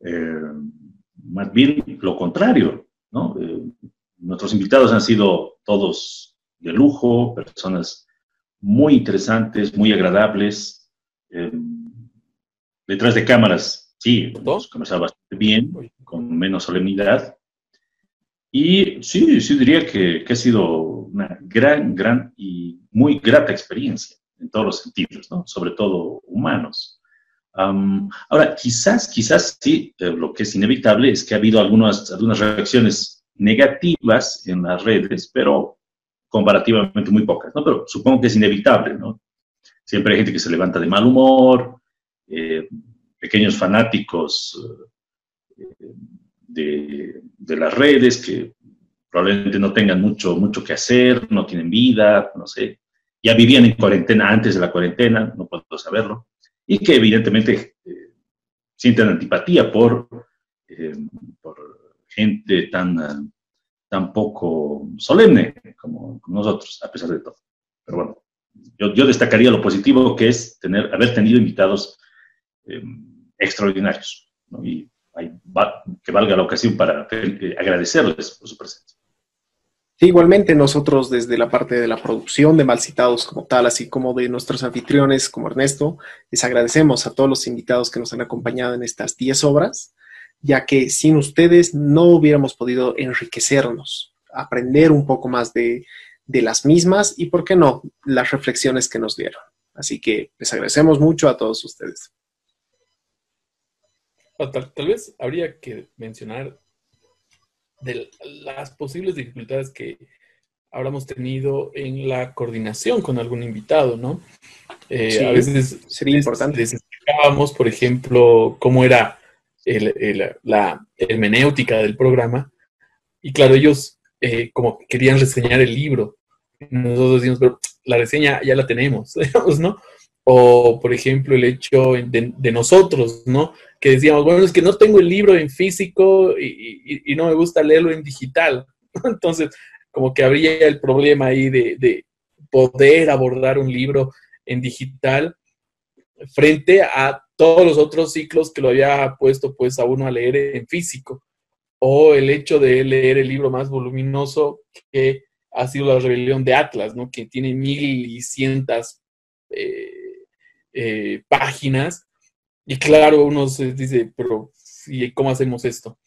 eh, más bien lo contrario, ¿no? Eh, nuestros invitados han sido todos de lujo, personas muy interesantes, muy agradables. Eh, detrás de cámaras, sí, hemos conversado bastante bien, con menos solemnidad. Y sí, sí diría que, que, ha sido una gran, gran y muy grata experiencia en todos los sentidos, ¿no? Sobre todo humanos. ahora, quizás, quizás sí, eh, lo que es inevitable es que ha habido algunas, algunas reacciones negativas en las redes, pero comparativamente muy pocas, ¿no? Pero supongo que es inevitable, ¿no? Siempre hay gente que se levanta de mal humor, eh, pequeños fanáticos eh, de, de, las redes que probablemente no tengan mucho, mucho que hacer, no tienen vida, no sé, ya vivían en cuarentena antes de la cuarentena, no puedo saberlo, y que evidentemente eh, sienten antipatía por, eh, por gente tan, tan poco solemne como, nosotros, a pesar de todo. Pero bueno, yo, yo destacaría lo positivo que es tener, haber tenido invitados eh, extraordinarios, y que valga la ocasión para agradecerles por su presencia. Igualmente nosotros desde la parte de la producción de Malcitados como tal, así como de nuestros anfitriones como Ernesto, les agradecemos a todos los invitados que nos han acompañado en estas 10 obras, ya que sin ustedes no hubiéramos podido enriquecernos, aprender un poco más de, de las mismas y, ¿por qué no?, las reflexiones que nos dieron. Así que les agradecemos mucho a todos ustedes. Tal, tal vez habría que mencionar de las posibles dificultades que habremos tenido en la coordinación con algún invitado, ¿no? Eh, a veces sería importante. Les explicábamos, por ejemplo, cómo era la hermenéutica del programa, y claro, ellos eh, como querían reseñar el libro. Nosotros decimos, pero la reseña ya la tenemos, <laughs> digamos, ¿no? O, por ejemplo, el hecho de, nosotros, ¿no? Que decíamos, bueno, es que no tengo el libro en físico y, no me gusta leerlo en digital. <laughs> Entonces, como que habría el problema ahí de, poder abordar un libro en digital frente a todos los otros ciclos que lo había puesto pues a uno a leer en físico. O el hecho de leer el libro más voluminoso que ha sido la rebelión de Atlas, ¿no? Que tiene mil y cientas eh, eh, páginas. Y claro, uno se dice, pero ¿y cómo hacemos esto?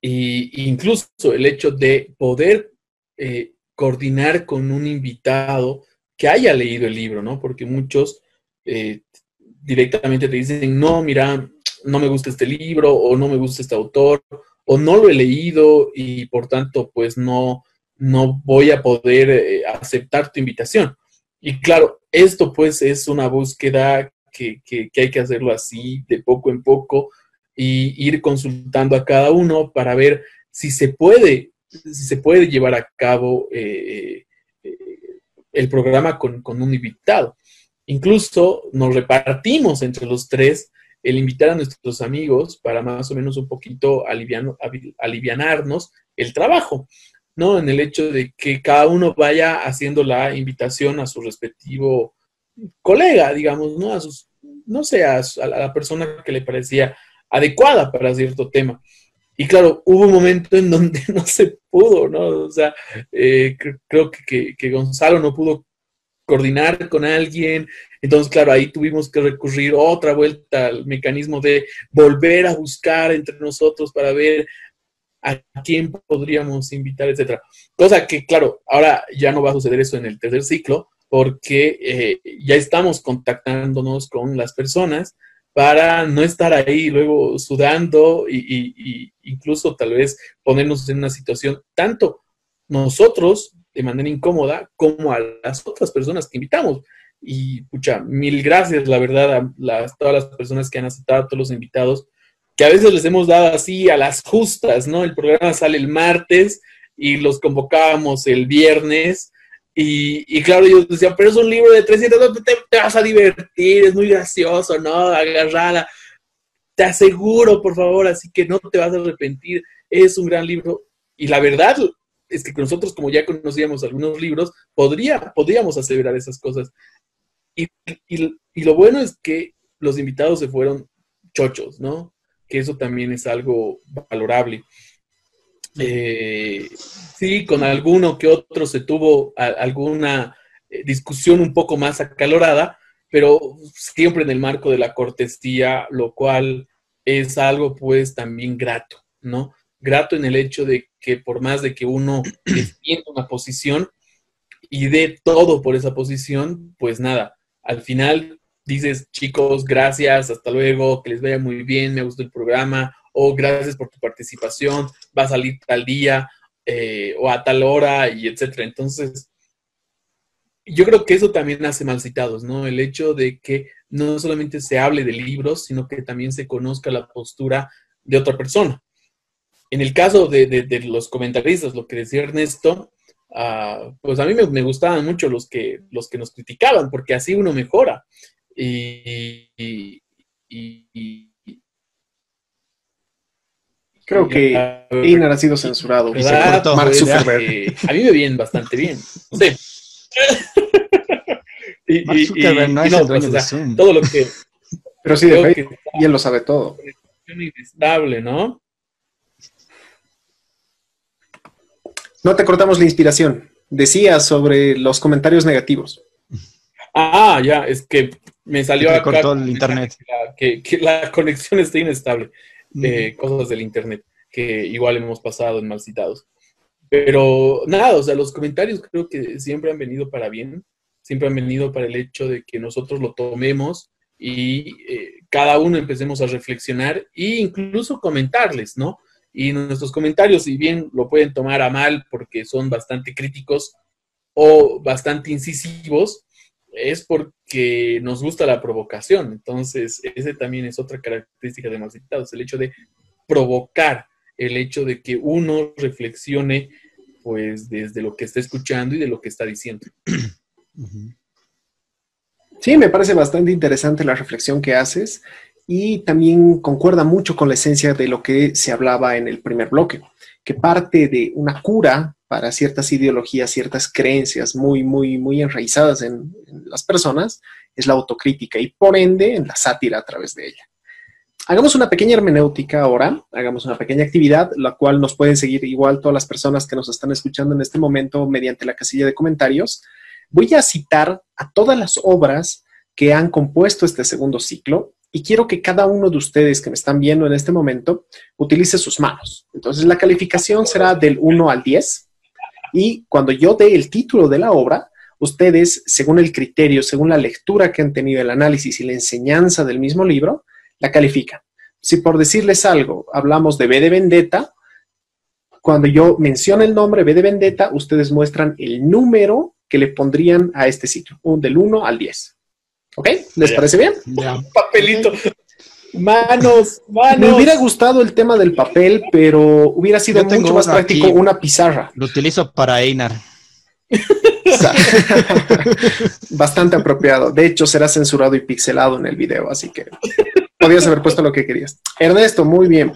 Y, incluso el hecho de poder eh, coordinar con un invitado que haya leído el libro, ¿no? Porque muchos eh, directamente te dicen, no, mira, no me gusta este libro o no me gusta este autor o no lo he leído y por tanto pues no, no voy a poder aceptar tu invitación. Y claro, esto pues es una búsqueda que, hay que hacerlo así, de poco en poco, y ir consultando a cada uno para ver si se puede, si se puede llevar a cabo eh, eh, el programa con, un invitado. Incluso nos repartimos entre los tres el invitar a nuestros amigos para más o menos un poquito alivianarnos el trabajo. ¿no? En el hecho de que cada uno vaya haciendo la invitación a su respectivo colega, digamos, ¿no? A sus, no sé, a, la persona que le parecía adecuada para cierto tema. Y claro, hubo un momento en donde <laughs> no se pudo, ¿no? O sea, eh, creo que, que, Gonzalo no pudo coordinar con alguien. Entonces, claro, ahí tuvimos que recurrir otra vuelta al mecanismo de volver a buscar entre nosotros para ver a quién podríamos invitar, etcétera. Cosa que, claro, ahora ya no va a suceder eso en el tercer ciclo, porque eh, ya estamos contactándonos con las personas para no estar ahí luego sudando y, incluso tal vez ponernos en una situación tanto nosotros de manera incómoda como a las otras personas que invitamos. Y, pucha, mil gracias, la verdad, a las, todas las personas que han aceptado, a todos los invitados que a veces les hemos dado así a las justas, ¿no? El programa sale el martes y los convocábamos el viernes. Y, claro, ellos decían, pero es un libro de 300, te, te vas a divertir, es muy gracioso, ¿no? Agarrala. Te aseguro, por favor, así que no te vas a arrepentir. Es un gran libro. Y la verdad es que nosotros, como ya conocíamos algunos libros, podría, podríamos aseverar esas cosas. y lo bueno es que los invitados se fueron chochos, ¿no? que eso también es algo valorable. Eh, sí, con alguno que otro se tuvo alguna eh, discusión un poco más acalorada, pero siempre en el marco de la cortesía, lo cual es algo pues también grato, ¿no? Grato en el hecho de que por más de que uno <clears throat> defienda una posición y dé todo por esa posición, pues nada, al final dices, chicos, gracias, hasta luego, que les vaya muy bien, me gustó el programa, o gracias por tu participación, va a salir tal día eh, o a tal hora, y etcétera. Entonces, yo creo que eso también hace mal citados, ¿no? El hecho de que no solamente se hable de libros, sino que también se conozca la postura de otra persona. En el caso de, los comentaristas, lo que decía Ernesto, ah, pues a mí me, gustaban mucho los que, los que nos criticaban, porque así uno mejora. Y, Creo que Einar ha sido censurado. Mark Zuckerberg. a mí me viene bastante bien. Sí. y, Mark Zuckerberg no es el dueño pues, de Zoom. Todo lo que... Pero sí, de Facebook, y él lo sabe todo. Inestable, ¿no? No te cortamos la inspiración. Decía sobre los comentarios negativos. Ah, ya, es que me salió acá cortó el internet. Que, la conexión está inestable. De cosas del internet que igual hemos pasado en mal citados. Pero nada, o sea, los comentarios creo que siempre han venido para bien, siempre han venido para el hecho de que nosotros lo tomemos y eh, cada uno empecemos a reflexionar e incluso comentarles, ¿no? Y nuestros comentarios, si bien lo pueden tomar a mal porque son bastante críticos o bastante incisivos, es porque nos gusta la provocación. Entonces, ese también es otra característica de Malcitados, el hecho de provocar, el hecho de que uno reflexione pues desde lo que está escuchando y de lo que está diciendo. Sí, me parece bastante interesante la reflexión que haces y también concuerda mucho con la esencia de lo que se hablaba en el primer bloque, que parte de una cura para ciertas ideologías, ciertas creencias muy, muy, muy enraizadas en, las personas, es la autocrítica y por ende en la sátira a través de ella. Hagamos una pequeña hermenéutica ahora, hagamos una pequeña actividad, la cual nos pueden seguir igual todas las personas que nos están escuchando en este momento mediante la casilla de comentarios. Voy a citar a todas las obras que han compuesto este segundo ciclo y quiero que cada uno de ustedes que me están viendo en este momento utilice sus manos. Entonces la calificación será del 1 al 10 y cuando yo dé el título de la obra, ustedes, según el criterio, según la lectura que han tenido, el análisis y la enseñanza del mismo libro, la califican. Si por decirles algo, hablamos de B de Vendetta, cuando yo menciono el nombre B de Vendetta, ustedes muestran el número que le pondrían a este sitio, del 1 al 10. ¿Ok? ¿Les parece bien? Papelito. Manos, manos. Me hubiera gustado el tema del papel, pero hubiera sido mucho más práctico una pizarra. Lo utilizo para Einar. <laughs> <laughs> Bastante apropiado. De hecho, será censurado y pixelado en el video, así que podías haber puesto lo que querías. Ernesto, muy bien.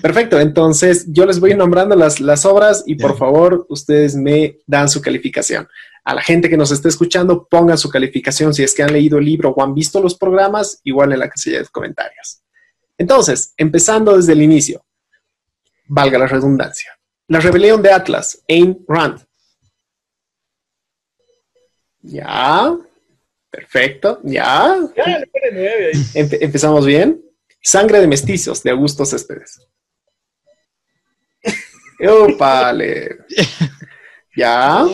Perfecto. Entonces, yo les voy nombrando las, las obras y por favor, ustedes me dan su calificación a la gente que nos esté escuchando, pongan su calificación si es que han leído el libro o han visto los programas, igual en la casilla de comentarios. Entonces, empezando desde el inicio, valga la redundancia. La rebelión de Atlas, Ayn Rand. Ya, perfecto, ya. empezamos bien. Sangre de mestizos, de Augusto Céspedes. <laughs> ¡Opale! Ya.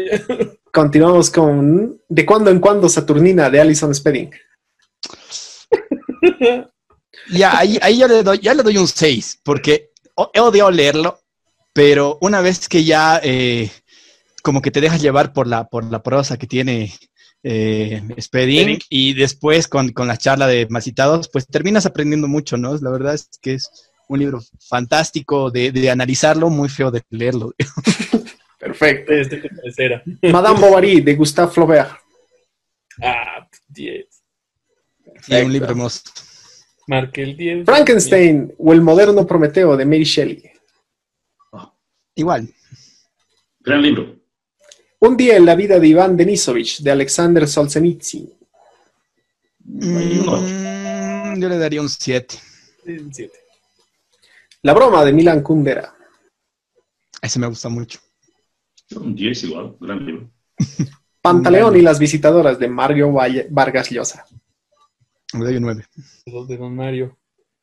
<laughs> Continuamos con De cuando en cuando Saturnina de Alison Spedding. <laughs> Ya, ahí, ya, le doy, ya le doy un 6, porque he odiado leerlo, pero una vez que ya eh, como que te dejas llevar por la, por la prosa que tiene eh, Spedding y después con, con, la charla de Masitados, pues terminas aprendiendo mucho, ¿no? La verdad es que es un libro fantástico de, de analizarlo, muy feo de leerlo. <laughs> Perfecto. Madame Bovary, de Gustave Flaubert. Ah, 10. Sí, un libro hermoso. Marque el 10. Frankenstein o El moderno Prometeo, de Mary Shelley. igual. Gran libro. Un día en la vida de Iván Denisovich, de Alexander Solzhenitsyn. Mm, yo le daría un 7. Un 7. La broma de Milan Kundera. Ese me gusta mucho. Un 10 igual, gran libro. <laughs> Pantaleón y las visitadoras de Mario Valle- Vargas Llosa. Le doy un 9. Los de Don Mario.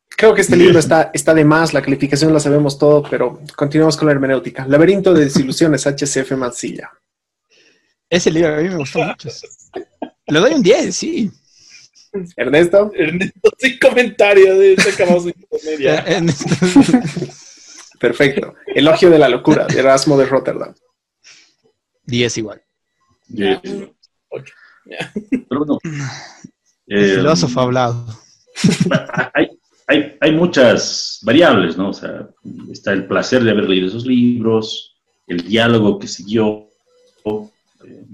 Creo que este libro está, está de más, la calificación la sabemos todo, pero continuamos con la hermenéutica. Laberinto de desilusiones, <laughs> HCF Mansilla. Ese libro a mí me gustó mucho. Le doy un 10, sí. Ernesto, Ernesto, <laughs> sin comentario de este acabamos perfecto. Elogio de la locura, de Erasmo de Rotterdam. 10 igual. 10 igual. Ocho. Pero bueno. <laughs> El eh, filósofo hablado. <laughs> hay, hay, hay muchas variables, ¿no? O sea, está el placer de haber leído esos libros, el diálogo que siguió, eh,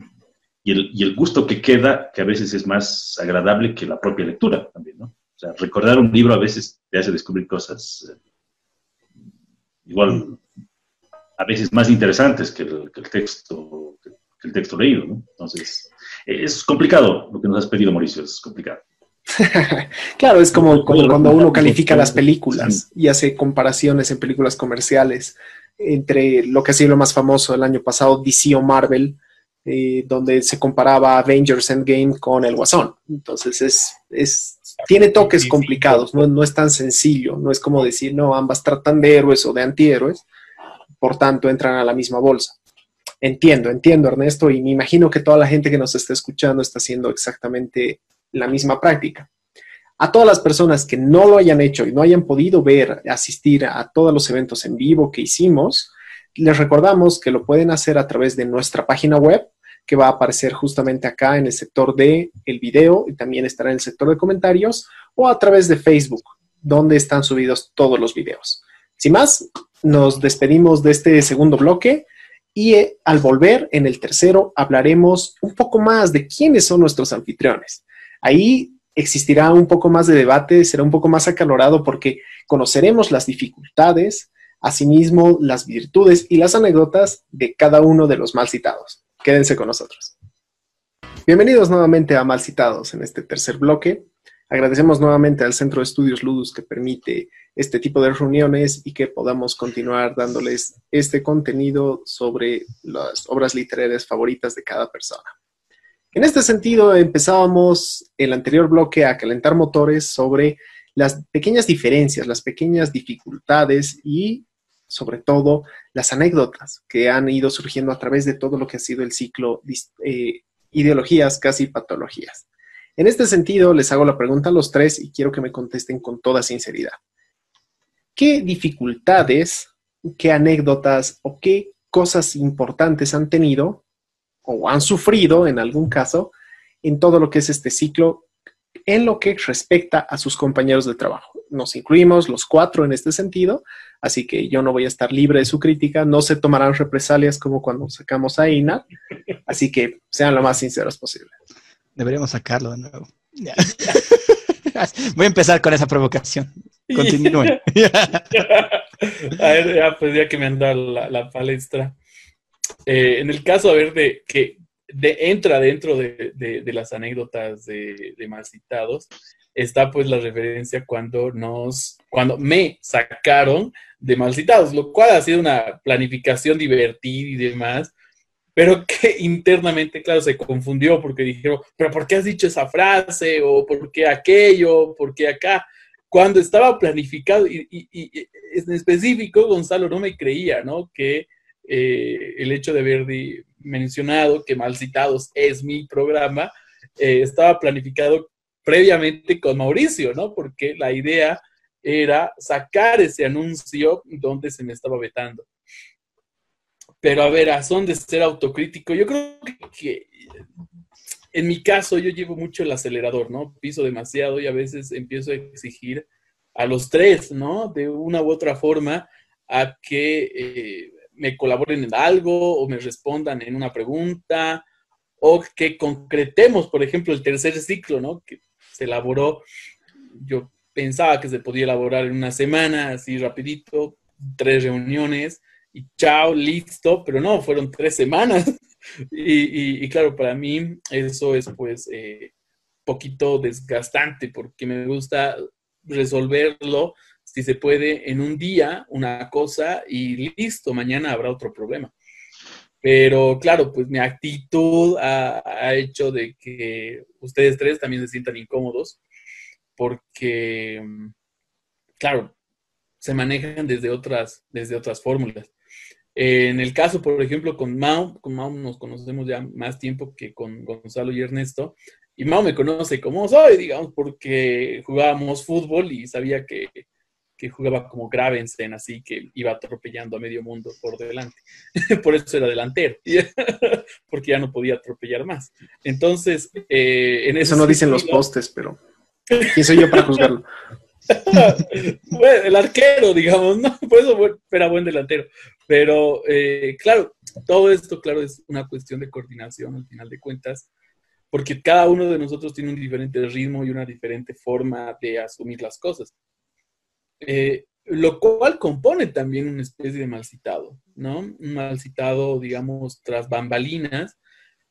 y, el, y el gusto que queda, que a veces es más agradable que la propia lectura también, ¿no? O sea, recordar un libro a veces te hace descubrir cosas eh, igual, a veces más interesantes que el, que el texto, que el texto leído, ¿no? Entonces, es complicado lo que nos has pedido, Mauricio, es complicado. <laughs> Claro, es como, como cuando uno califica las películas y hace comparaciones en películas comerciales entre lo que ha sido lo más famoso el año pasado, DC o Marvel, eh, donde se comparaba Avengers Endgame con el Guasón. Entonces es, es tiene toques complicados, no, no es tan sencillo, no es como decir, no, ambas tratan de héroes o de antihéroes, por tanto entran a la misma bolsa. Entiendo, entiendo, Ernesto, y me imagino que toda la gente que nos está escuchando está haciendo exactamente la misma práctica. A todas las personas que no lo hayan hecho y no hayan podido ver, asistir a todos los eventos en vivo que hicimos, les recordamos que lo pueden hacer a través de nuestra página web, que va a aparecer justamente acá en el sector de el video y también estará en el sector de comentarios, o a través de Facebook, donde están subidos todos los videos. Sin más, nos despedimos de este segundo bloque y eh, al volver en el tercero hablaremos un poco más de quiénes son nuestros anfitriones. Ahí existirá un poco más de debate, será un poco más acalorado porque conoceremos las dificultades, asimismo las virtudes y las anécdotas de cada uno de los mal citados. Quédense con nosotros. Bienvenidos nuevamente a Mal Citados en este tercer bloque. Agradecemos nuevamente al Centro de Estudios Ludus que permite este tipo de reuniones y que podamos continuar dándoles este contenido sobre las obras literarias favoritas de cada persona. En este sentido, empezábamos el anterior bloque a calentar motores sobre las pequeñas diferencias, las pequeñas dificultades y, sobre todo, las anécdotas que han ido surgiendo a través de todo lo que ha sido el ciclo eh, ideologías, casi patologías. En este sentido, les hago la pregunta a los tres y quiero que me contesten con toda sinceridad. ¿Qué dificultades, qué anécdotas o qué cosas importantes han tenido o han sufrido en algún caso en todo lo que es este ciclo en lo que respecta a sus compañeros de trabajo. Nos incluimos los cuatro en este sentido, así que yo no voy a estar libre de su crítica, no se tomarán represalias como cuando sacamos a Ina, así que sean lo más sinceros posible. Deberíamos sacarlo de nuevo. <laughs> Voy a empezar con esa provocación. Continúen. <laughs> a ver, ya, pues ya que me han dado la, palestra. Eh, en el caso, a ver, de que de, entra dentro de, de, de las anécdotas de, de mal citados, está pues la referencia cuando nos, cuando me sacaron de mal citados, lo cual ha sido una planificación divertida y demás, pero <laughs> que internamente, claro, se confundió porque dijeron, pero ¿por qué has dicho esa frase? ¿O por qué aquello? ¿Por qué acá? Cuando estaba planificado, y, en específico, Gonzalo no me creía, ¿no? Que eh, el hecho de haber mencionado que Mal Citados es mi programa, eh, estaba planificado previamente con Mauricio, ¿no? Porque la idea era sacar ese anuncio donde se me estaba vetando. Pero a ver, a son de ser autocrítico, yo creo que, en mi caso yo llevo mucho el acelerador, ¿no? Piso demasiado y a veces empiezo a exigir a los tres, ¿no? De una u otra forma a que eh, me colaboren en algo o me respondan en una pregunta o que concretemos, por ejemplo, el tercer ciclo, ¿no? Que se elaboró, yo pensaba que se podía elaborar en una semana, así rapidito, tres reuniones y chao, listo, pero no, fueron tres semanas. Y, claro, para mí eso es pues eh, poquito desgastante porque me gusta resolverlo, si se puede, en un día, una cosa y listo, mañana habrá otro problema. Pero claro, pues mi actitud ha, ha hecho de que ustedes tres también se sientan incómodos porque, claro, se manejan desde otras, desde otras fórmulas. En el caso, por ejemplo, con Mao, con Mao nos conocemos ya más tiempo que con Gonzalo y Ernesto, y Mao me conoce como soy, digamos, porque jugábamos fútbol y sabía que, que jugaba como Gravensen, así que iba atropellando a medio mundo por delante. <laughs> por eso era delantero, <laughs> porque ya no podía atropellar más. Entonces, eh, en eso no dicen los postes, pero ¿quién soy yo para juzgarlo? <laughs> <laughs> el arquero, digamos, ¿no? Por eso era buen delantero. Pero, eh, claro, todo esto, claro, es una cuestión de coordinación al final de cuentas, porque cada uno de nosotros tiene un diferente ritmo y una diferente forma de asumir las cosas. Eh, lo cual compone también una especie de mal citado, ¿no? Un mal citado, digamos, tras bambalinas,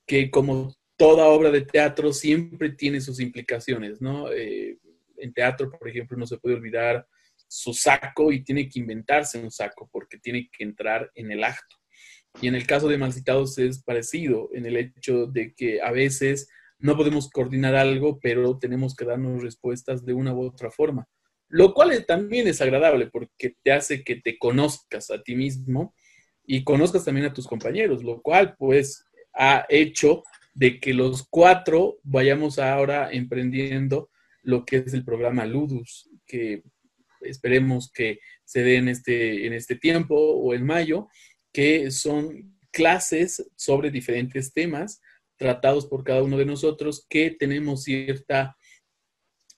que como toda obra de teatro siempre tiene sus implicaciones, ¿no? Eh, en teatro, por ejemplo, no se puede olvidar su saco y tiene que inventarse un saco porque tiene que entrar en el acto. Y en el caso de Malcitados es parecido en el hecho de que a veces no podemos coordinar algo, pero tenemos que darnos respuestas de una u otra forma. Lo cual también es agradable porque te hace que te conozcas a ti mismo y conozcas también a tus compañeros, lo cual pues ha hecho de que los cuatro vayamos ahora emprendiendo lo que es el programa Ludus, que esperemos que se dé en este, en este tiempo o en mayo, que son clases sobre diferentes temas tratados por cada uno de nosotros que tenemos cierta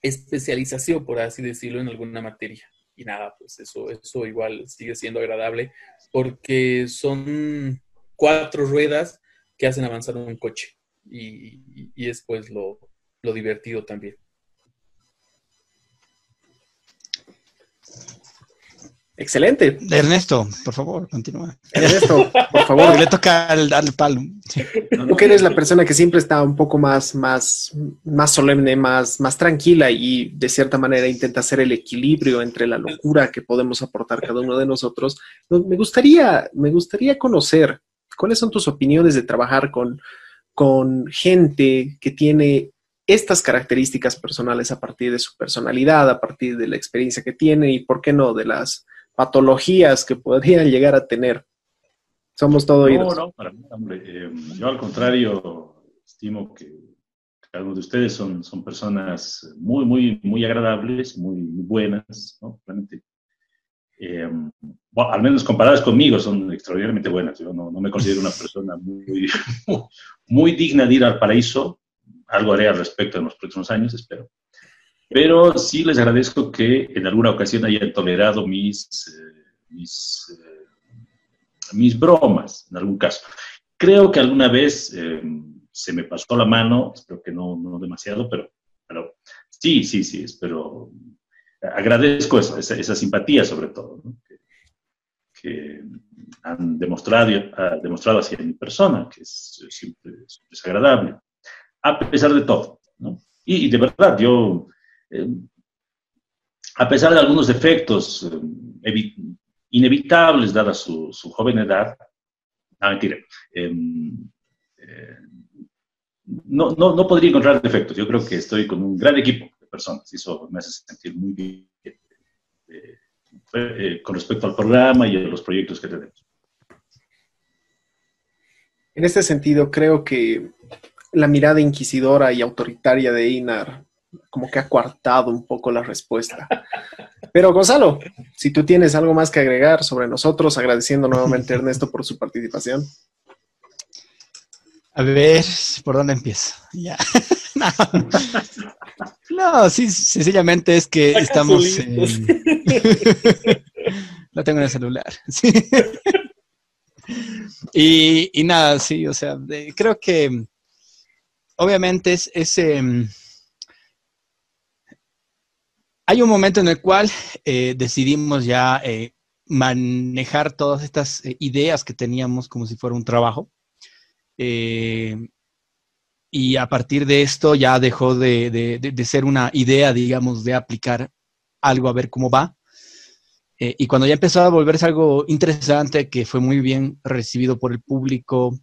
especialización, por así decirlo, en alguna materia. Y nada, pues eso, eso igual sigue siendo agradable porque son cuatro ruedas que hacen avanzar un coche y, y es pues lo, lo divertido también. Excelente. Ernesto, por favor, continúa. Ernesto, por <laughs> favor. Le toca darle palo. Tú que eres la persona que siempre está un poco más, más, más solemne, más, más tranquila y de cierta manera intenta hacer el equilibrio entre la locura que podemos aportar cada uno de nosotros. Me gustaría, me gustaría conocer cuáles son tus opiniones de trabajar con, con gente que tiene estas características personales a partir de su personalidad, a partir de la experiencia que tiene y, ¿por qué no?, de las patologías que podrían <laughs> llegar a tener. Somos todo oídos. No, no, para mí, hombre. Eh, yo al contrario, estimo que cada uno de ustedes son, son personas muy, muy, muy agradables, muy, buenas, ¿no? Realmente. Eh, bueno, al menos comparadas conmigo, son extraordinariamente buenas. Yo no, no me considero una persona muy, <laughs> muy digna de ir al paraíso. Algo haré al respecto en los próximos años, espero. Pero sí les agradezco que en alguna ocasión hayan tolerado mis, eh, mis, eh, mis, bromas, en algún caso. Creo que alguna vez eh, se me pasó la mano, espero que no, no demasiado, pero, pero sí, sí, sí, espero. Agradezco esa, esa, simpatía sobre todo, que, han demostrado, ha demostrado hacia mi persona, que es siempre, es agradable, a pesar de todo. ¿no? Y, y, de verdad, yo eh, a pesar de algunos defectos eh, inevitables dada su, joven edad, no, mentira, em, eh, no, no, no, podría encontrar defectos. Yo creo que estoy con un gran equipo de personas eso me hace sentir muy bien con respecto al programa y a los proyectos que tenemos. En este sentido, creo que la mirada inquisidora y autoritaria de Inar como que ha coartado un poco la respuesta. Pero Gonzalo, si tú tienes algo más que agregar sobre nosotros, agradeciendo nuevamente a Ernesto por su participación. A ver, ¿por dónde empiezo? Ya. <laughs> no. sí, sencillamente es que estamos en... <laughs> Lo tengo en el celular. <laughs> y, nada, sí, o sea, creo que obviamente es ese... Em, hay un momento en el cual eh, decidimos ya eh, manejar todas estas eh, ideas que teníamos como si fuera un trabajo. y a partir de esto ya dejó de, ser una idea, digamos, de aplicar algo a ver cómo va. Y cuando ya empezó a volverse algo interesante, que fue muy bien recibido por el público,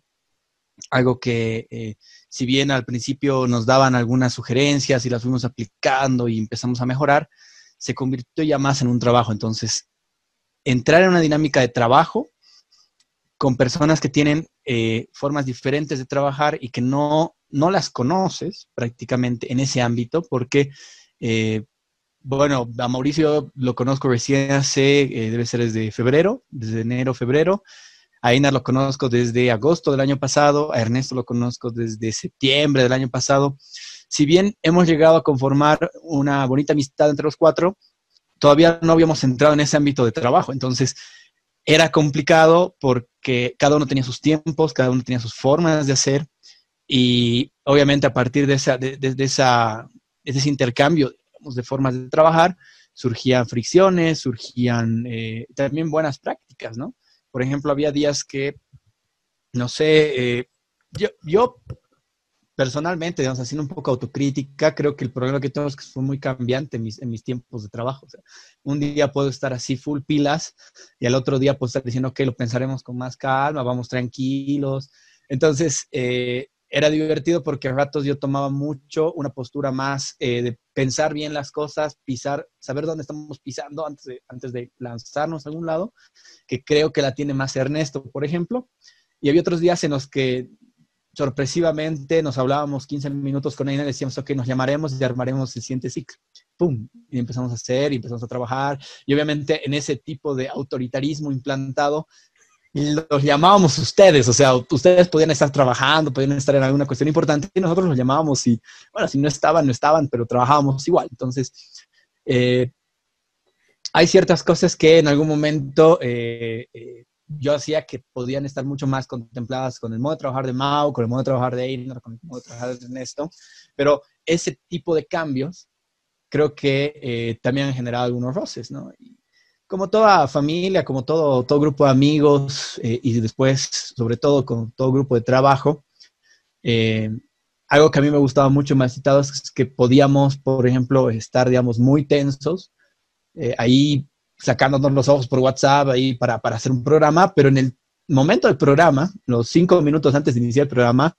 algo que si bien al principio nos daban algunas sugerencias y las fuimos aplicando y empezamos a mejorar, se convirtió ya más en un trabajo. Entonces, entrar en una dinámica de trabajo con personas que tienen eh, formas diferentes de trabajar y que no, no las conoces prácticamente en ese ámbito, porque bueno, a Mauricio lo conozco recién hace, eh, debe ser desde febrero, desde enero, febrero. A Einar lo conozco desde agosto del año pasado, a Ernesto lo conozco desde septiembre del año pasado. Si bien hemos llegado a conformar una bonita amistad entre los cuatro, todavía no habíamos entrado en ese ámbito de trabajo. Entonces, era complicado porque cada uno tenía sus tiempos, cada uno tenía sus formas de hacer y obviamente a partir de, esa, de, esa, de ese intercambio de formas de trabajar, surgían fricciones, surgían eh, también buenas prácticas, ¿no? Por ejemplo, había días que, no sé, eh, yo, yo personalmente, digamos, haciendo un poco autocrítica, creo que el problema que tengo es que fue muy cambiante en mis, tiempos de trabajo. Un día puedo estar así full pilas y al otro día puedo estar diciendo, que lo pensaremos con más calma, vamos tranquilos. Entonces, eh, era divertido porque a ratos yo tomaba mucho una postura más eh, de pensar bien las cosas, pisar, saber dónde estamos pisando antes de, antes de lanzarnos a algún lado, que creo que la tiene más Ernesto, por ejemplo. Y había otros días en los que sorpresivamente nos hablábamos 15 minutos con ella y decíamos, ok, nos llamaremos y armaremos el siguiente ciclo. ¡Pum! Y empezamos a hacer y empezamos a trabajar. Y obviamente en ese tipo de autoritarismo implantado los llamábamos ustedes, o sea, ustedes podían estar trabajando, podían estar en alguna cuestión importante y nosotros los llamábamos y, bueno, si no estaban, no estaban, pero trabajábamos igual. Entonces, eh, hay ciertas cosas que en algún momento eh, eh, yo hacía que podían estar mucho más contempladas con el modo de trabajar de Mao, con el modo de trabajar de Einar, con el modo de trabajar de Ernesto, pero ese tipo de cambios creo que también han generado algunos roces, ¿no? Como toda familia, como todo, todo grupo de amigos eh, y después, sobre todo, con todo grupo de trabajo, eh, algo que a mí me gustaba mucho más citado es que podíamos, por ejemplo, estar, digamos, muy tensos, eh, ahí sacándonos los ojos por WhatsApp ahí para, para hacer un programa, pero en el momento del programa, los cinco minutos antes de iniciar el programa,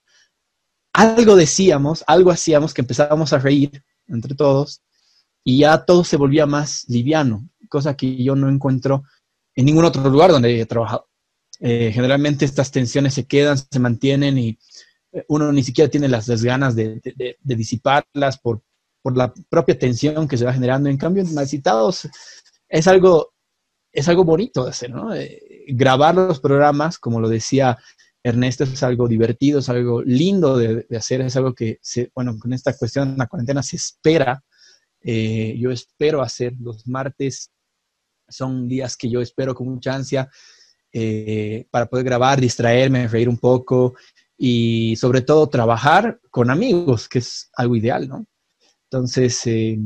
algo decíamos, algo hacíamos que empezábamos a reír entre todos y ya todo se volvía más liviano cosa que yo no encuentro en ningún otro lugar donde he trabajado. Eh, generalmente estas tensiones se quedan, se mantienen y eh, uno ni siquiera tiene las, ganas de, disiparlas por, por, la propia tensión que se va generando. En cambio, en citados es algo, es algo bonito de hacer, ¿no? Eh, grabar los programas, como lo decía Ernesto, es algo divertido, es algo lindo de, hacer, es algo que, se, bueno, con esta cuestión de la cuarentena se espera. yo espero hacer los martes son días que yo espero con mucha ansia eh, para poder grabar, distraerme, reír un poco y sobre todo trabajar con amigos, que es algo ideal, ¿no? Entonces, eh,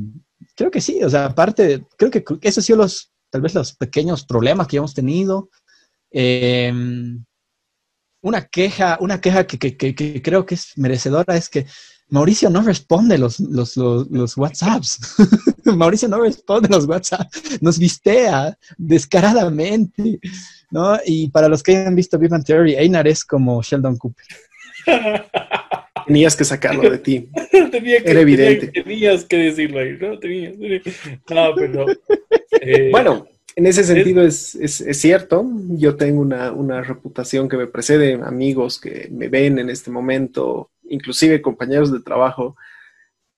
creo que sí, o sea, aparte, creo que esos han los, tal vez los pequeños problemas que hemos tenido. Em, una queja, una queja que, que, creo que es merecedora es que Mauricio no responde los, los, los, WhatsApps. <laughs> Mauricio no responde los WhatsApps. Nos vistea descaradamente. ¿no? Y para los que hayan visto Big Theory, Einar es como Sheldon Cooper. <laughs> Tenías que sacarlo de ti. <laughs> Era evidente. tenías que decirlo ahí, ¿no? Tenías, no, pero... Eh, bueno, en ese sentido es, es, es cierto. Yo tengo una, una reputación que me precede, amigos que me ven en este momento inclusive compañeros de trabajo,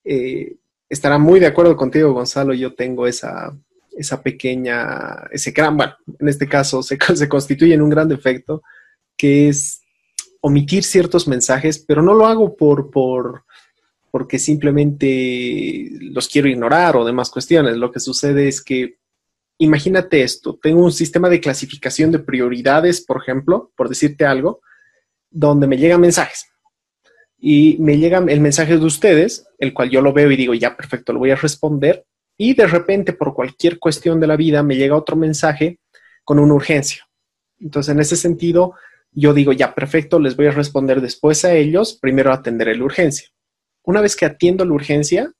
eh, estarán muy de acuerdo contigo, Gonzalo. Yo tengo esa, esa pequeña, ese gran, bueno, en este caso se, <laughs> se constituye en un gran defecto, que es omitir ciertos mensajes, pero no lo hago por, por, porque simplemente los quiero ignorar o demás cuestiones. Lo que sucede es que, imagínate esto, tengo un sistema de clasificación de prioridades, por ejemplo, por decirte algo, donde me llegan mensajes y me llega el mensaje de ustedes, el cual yo lo veo y digo, ya, perfecto, lo voy a responder. Y de repente, por cualquier cuestión de la vida, me llega otro mensaje con una urgencia. Entonces, en ese sentido, yo digo, ya, perfecto, les voy a responder después a ellos, primero atenderé la urgencia. Una vez que atiendo la urgencia,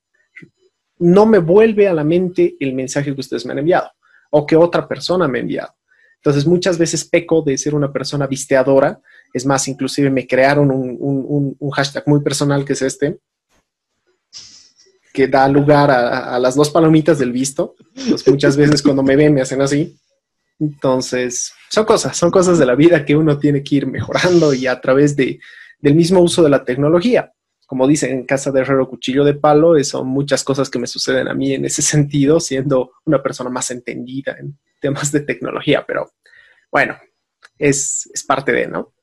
no me vuelve a la mente el mensaje que ustedes me han enviado o que otra persona me ha enviado. Entonces, muchas veces peco de ser una persona visteadora. Es más, inclusive me crearon un, hashtag muy personal que es este, que da lugar a, las dos palomitas del visto. muchas veces cuando me ven me hacen así. Entonces, son cosas, son cosas de la vida que uno tiene que ir mejorando y a través de, del mismo uso de la tecnología. Como dicen en casa de herrero cuchillo de palo, son muchas cosas que me suceden a mí en ese sentido, siendo una persona más entendida en temas de tecnología, pero bueno, es, parte de, ¿no?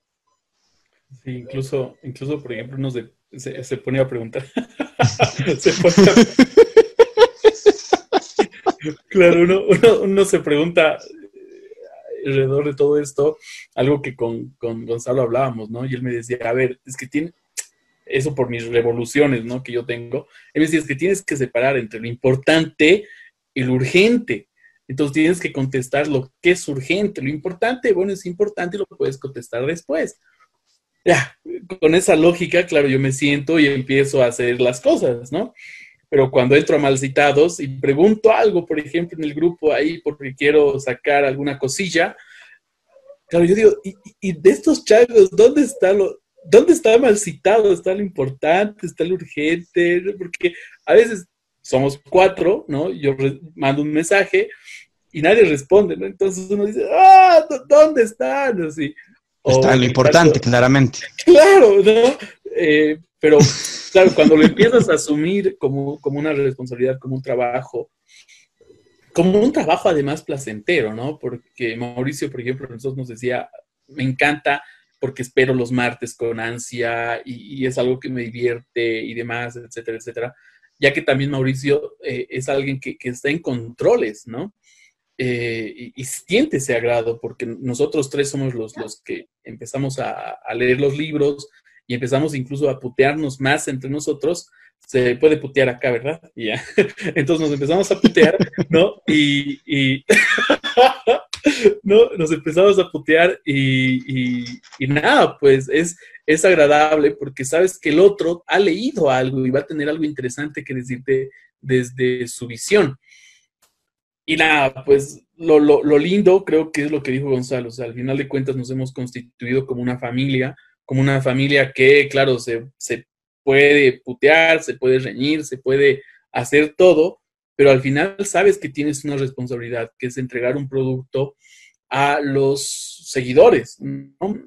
Sí, incluso, incluso por ejemplo, uno se, se, pone a preguntar. <laughs> <laughs> claro, uno, uno se pregunta, alrededor de todo esto, algo que con, Gonzalo hablábamos, ¿no? Y él me decía, a ver, es que tiene, eso por mis revoluciones, ¿no? Que yo tengo, él me decía, es que tienes que separar entre lo importante y lo urgente. Entonces tienes que contestar lo que es urgente. Lo importante, bueno, es importante y lo puedes contestar después. Ya, con esa lógica, claro, yo me siento y empiezo a hacer las cosas, ¿no? pero cuando entro a malcitados y pregunto algo, por ejemplo, en el grupo ahí porque quiero sacar alguna cosilla, claro, yo digo, ¿y, de estos chagos, dónde está lo, dónde está mal citado? ¿Está lo importante? ¿Está lo urgente? Porque a veces somos cuatro, ¿no? Yo mando un mensaje y nadie responde, ¿no? Entonces uno dice, ¡ah! ¿Dónde están? Así. Está lo importante, claramente. <laughs> Claro, ¿no? Eh, pero, claro, cuando lo empiezas a asumir como, como una responsabilidad, como un trabajo, como un trabajo además placentero, ¿no? Porque Mauricio, por ejemplo, nosotros nos decía, me encanta porque espero los martes con ansia y, es algo que me divierte y demás, etcétera, etcétera. Ya que también Mauricio eh, es alguien que, que, está en controles, ¿no? Eh, y, siente ese agrado, porque nosotros tres somos los, los que empezamos a, a, leer los libros, y empezamos incluso a putearnos más entre nosotros, se puede putear acá, ¿verdad? Y ya. <laughs> Entonces nos empezamos a putear, ¿no? Y, y <laughs> ¿no? Nos empezamos a putear y, y, nada, pues es, es agradable porque sabes que el otro ha leído algo y va a tener algo interesante que decirte desde su visión. Y nada, pues lo, lo, lindo creo que es lo que dijo Gonzalo, o sea, al final de cuentas nos hemos constituido como una familia, como una familia que, claro, se, puede putear, se puede reñir, se puede hacer todo, pero al final sabes que tienes una responsabilidad, que es entregar un producto a los seguidores,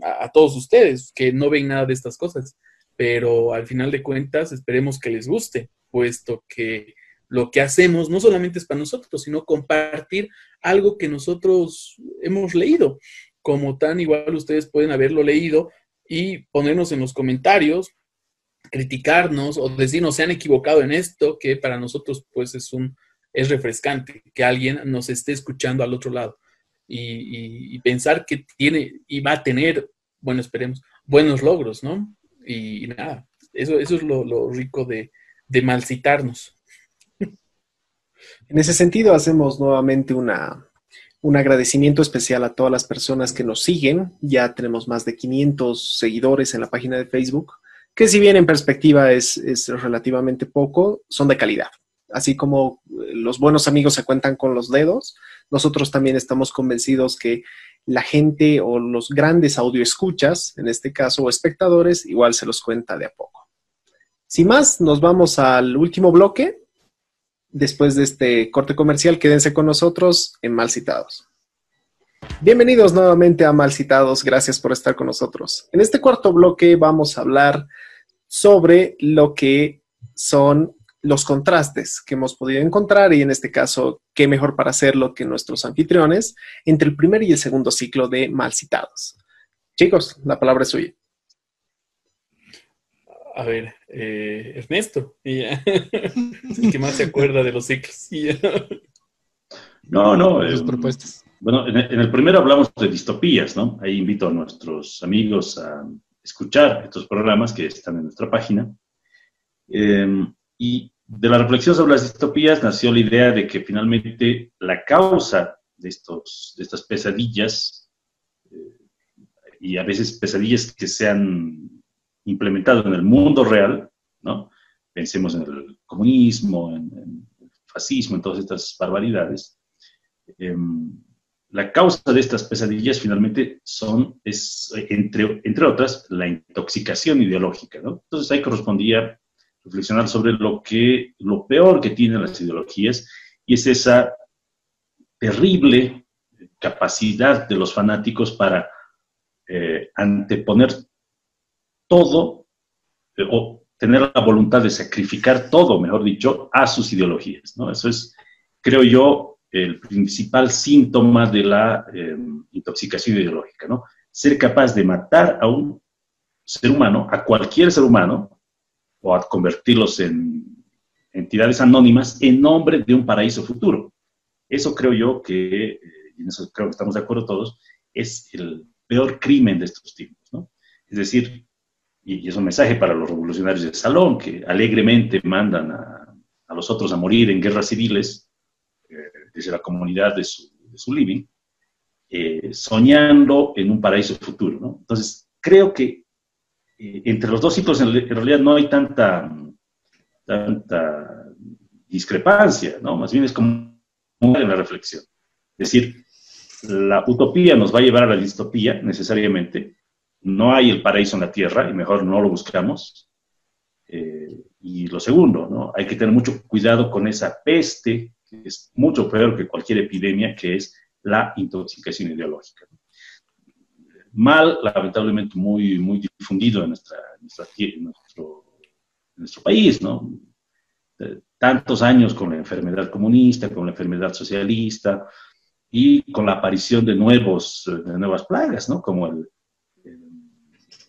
a, todos ustedes que no ven nada de estas cosas. Pero al final de cuentas, esperemos que les guste, puesto que lo que hacemos no solamente es para nosotros, sino compartir algo que nosotros hemos leído. Como tan igual ustedes pueden haberlo leído, y ponernos en los comentarios, criticarnos o decirnos se han equivocado en esto, que para nosotros pues es un es refrescante que alguien nos esté escuchando al otro lado y, pensar que tiene y va a tener, bueno, esperemos, buenos logros, ¿no? Y, nada, eso, eso es lo, rico de, de malcitarnos. En ese sentido, hacemos nuevamente un agradecimiento especial a todas las personas que nos siguen. Ya tenemos más de 500 seguidores en la página de Facebook, que si bien en perspectiva es, relativamente poco, son de calidad. Así como eh, los buenos amigos se cuentan con los dedos, nosotros también estamos convencidos que la gente o los grandes audioescuchas, en este caso, o espectadores, igual se los cuenta de a poco. Sin más, nos vamos al último bloque después de este corte comercial, quédense con nosotros en Mal Citados. Bienvenidos nuevamente a Mal Citados, gracias por estar con nosotros. En este cuarto bloque vamos a hablar sobre lo que son los contrastes que hemos podido encontrar y en este caso, qué mejor para hacerlo que nuestros anfitriones entre el primer y el segundo ciclo de Mal Citados. Chicos, la palabra es suya a ver, eh, Ernesto, <laughs> el que más se acuerda de los ciclos. no, no. Eh, propuestas. Bueno, en el, primero hablamos de distopías, ¿no? Ahí invito a nuestros amigos a escuchar estos programas que están en nuestra página. Em, y de la reflexión sobre las distopías nació la idea de que finalmente la causa de, estos, de estas pesadillas, eh, y a veces pesadillas que sean implementado en el mundo real, ¿no? Pensemos en el comunismo, en, fascismo, en todas estas barbaridades, em, la causa de estas pesadillas finalmente son, es, entre, entre otras, la intoxicación ideológica. Entonces ahí correspondía reflexionar sobre lo, que, lo peor que tienen las ideologías y es esa terrible capacidad de los fanáticos para eh, anteponer todo eh, o tener la voluntad de sacrificar todo, mejor dicho, a sus ideologías. ¿no? Eso es, creo yo, el principal síntoma de la eh, intoxicación ideológica, ¿no? Ser capaz de matar a un ser humano, a cualquier ser humano, o a convertirlos en entidades anónimas en nombre de un paraíso futuro. Eso creo yo que, y en eso creo que estamos de acuerdo todos, es el peor crimen de estos tiempos, ¿no? Es decir, y, es un mensaje para los revolucionarios del salón, que alegremente mandan a, a los otros a morir en guerras civiles, desde la comunidad de su, de su living, eh, soñando en un paraíso futuro. ¿no? Entonces, creo que eh, entre los dos ciclos en, realidad no hay tanta, tanta discrepancia, ¿no? más bien es como una reflexión. Es decir, la utopía nos va a llevar a la distopía necesariamente. No hay el paraíso en la tierra y mejor no lo buscamos. Eh, y lo segundo, ¿no? hay que tener mucho cuidado con esa peste es mucho peor que cualquier epidemia, que es la intoxicación ideológica. Mal, lamentablemente, muy, muy difundido en, nuestro, país, ¿no? Tantos años con la enfermedad comunista, con la enfermedad socialista y con la aparición de, nuevos, de nuevas plagas, ¿no? Como el,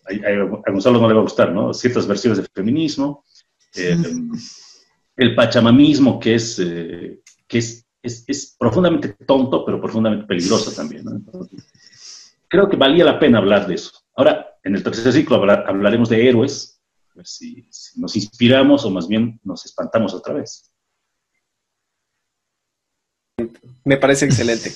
a Gonzalo no le va a gustar, ¿no? Ciertas versiones del feminismo, el pachamamismo, que es eh, que es, es, profundamente tonto, pero profundamente peligroso también. creo que valía la pena hablar de eso. Ahora, en el tercer ciclo hablaremos de héroes, a ver si, nos inspiramos o más bien nos espantamos otra vez. Me parece excelente.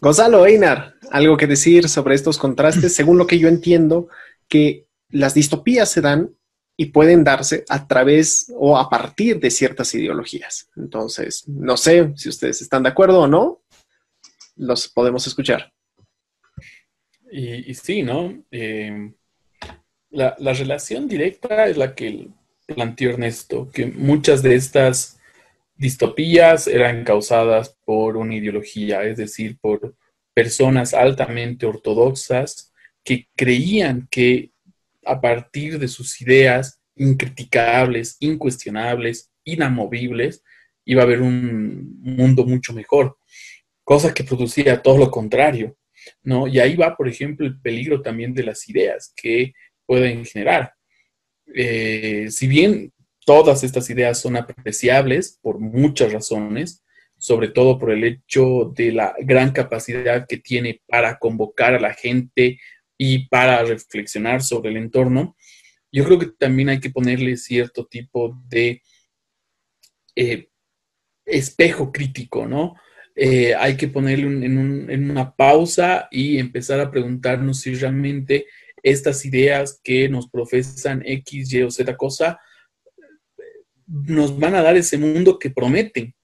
Gonzalo Einar, algo que decir sobre estos contrastes, según lo que yo entiendo, que las distopías se dan y pueden darse a través o a partir de ciertas ideologías. Entonces, no sé si ustedes están de acuerdo o no, los podemos escuchar. Y, sí, ¿no? Eh, la, la, relación directa es la que planteó Ernesto, que muchas de estas distopías eran causadas por una ideología, es decir, por personas altamente ortodoxas que creían que a partir de sus ideas incriticables, incuestionables, inamovibles, iba a haber un mundo mucho mejor, cosa que producía todo lo contrario, ¿no? Y ahí va, por ejemplo, el peligro también de las ideas que pueden generar. Eh, si bien todas estas ideas son apreciables por muchas razones, sobre todo por el hecho de la gran capacidad que tiene para convocar a la gente y para reflexionar sobre el entorno, yo creo que también hay que ponerle cierto tipo de eh, espejo crítico, ¿no? Eh, hay que ponerle en, una pausa y empezar a preguntarnos si realmente estas ideas que nos profesan X, Y o Z cosa nos van a dar ese mundo que prometen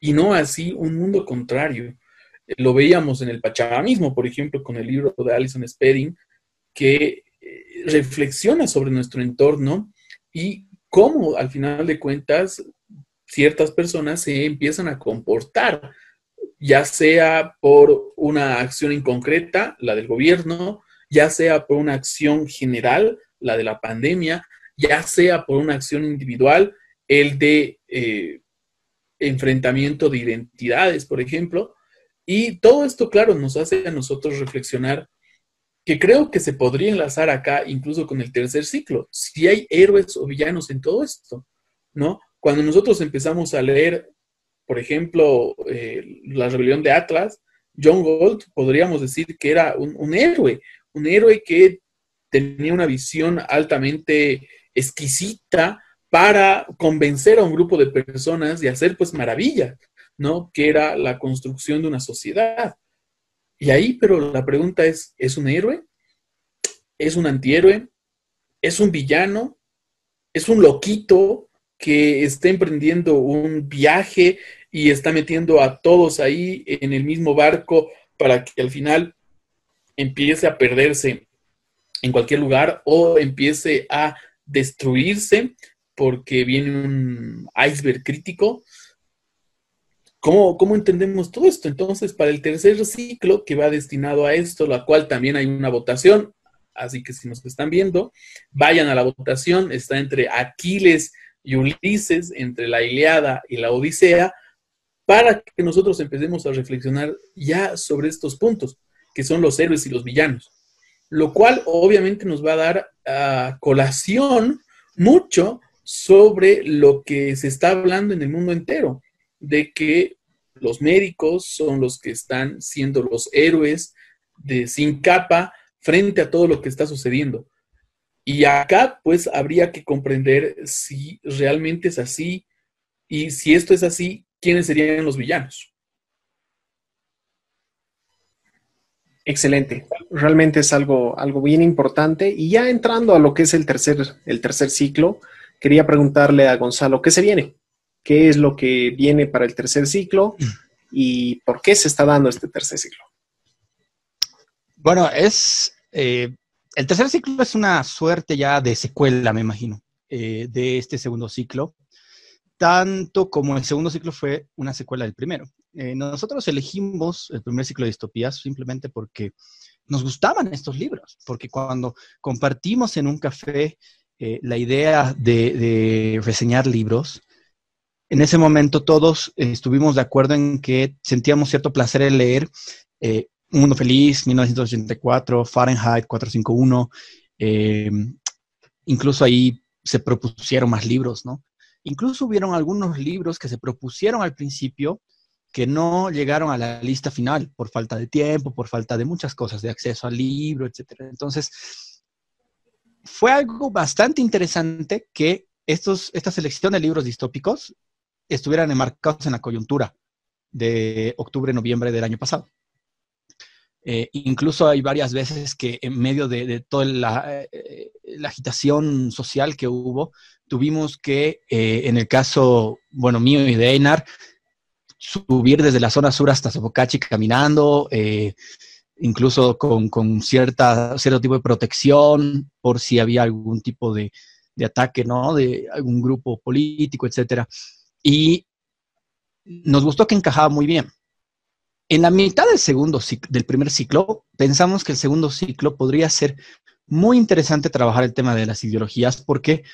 y no así un mundo contrario lo veíamos en el Pachamamismo, por ejemplo, con el libro de Alison Spedding, que eh, reflexiona sobre nuestro entorno y cómo al final de cuentas ciertas personas se empiezan a comportar, ya sea por una acción inconcreta, la del gobierno, ya sea por una acción general, la de la pandemia, ya sea por una acción individual, el de eh, enfrentamiento de identidades, por ejemplo, y todo esto, claro, nos hace a nosotros reflexionar que creo que se podría enlazar acá incluso con el tercer ciclo, si hay héroes o villanos en todo esto, ¿no? Cuando nosotros empezamos a leer, por ejemplo, eh, la rebelión de Atlas, John Gold podríamos decir que era un, un héroe, un héroe que tenía una visión altamente exquisita para convencer a un grupo de personas de hacer pues maravillas. ¿No? Que era la construcción de una sociedad. Y ahí, pero la pregunta es, ¿es un héroe? ¿Es un antihéroe? ¿Es un villano? ¿Es un loquito? que está emprendiendo un viaje y está metiendo a todos ahí en el mismo barco para que al final empiece a perderse en cualquier lugar o empiece a destruirse porque viene un iceberg crítico. ¿Cómo, ¿Cómo, entendemos todo esto? Entonces, para el tercer ciclo que va destinado a esto, la cual también hay una votación, así que si nos están viendo, vayan a la votación, está entre Aquiles y Ulises, entre la Iliada y la Odisea, para que nosotros empecemos a reflexionar ya sobre estos puntos, que son los héroes y los villanos, lo cual obviamente nos va a dar a colación mucho sobre lo que se está hablando en el mundo entero, de que los médicos son los que están siendo los héroes de sin capa frente a todo lo que está sucediendo. Y acá pues habría que comprender si realmente es así y si esto es así, ¿quiénes serían los villanos? Excelente. Realmente es algo, algo bien importante. Y ya entrando a lo que es el tercer, el tercer ciclo, quería preguntarle a Gonzalo, ¿qué se viene? ¿Qué es lo que viene para el tercer ciclo? ¿Y por qué se está dando este tercer ciclo? Bueno, es eh, el tercer ciclo es una suerte ya de secuela, me imagino, eh, de este segundo ciclo, tanto como el segundo ciclo fue una secuela del primero. Eh, nosotros elegimos el primer ciclo de distopías simplemente porque nos gustaban estos libros, porque cuando compartimos en un café la idea de, reseñar libros, en ese momento todos estuvimos de acuerdo en que sentíamos cierto placer en leer un Mundo Feliz, 1984, Fahrenheit 451, eh, incluso ahí se propusieron más libros, ¿no? Incluso hubieron algunos libros que se propusieron al principio que no llegaron a la lista final por falta de tiempo, por falta de muchas cosas, de acceso al libro, etc. Entonces, fue algo bastante interesante que estos, esta selección de libros distópicos estuvieran enmarcados en la coyuntura de octubre-noviembre del año pasado. Eh, incluso hay varias veces que en medio de, toda eh, la, agitación social que hubo, tuvimos que, eh, en el caso, bueno, mío y de Einar, subir desde la zona sur hasta Sobocachi caminando, incluso con, con, cierta, cierto tipo de protección por si había algún tipo de, de ataque, ¿no? De algún grupo político, etcétera. Y nos gustó que encajaba muy bien. En la mitad del segundo del primer ciclo, pensamos que el segundo ciclo podría ser muy interesante trabajar el tema de las ideologías porque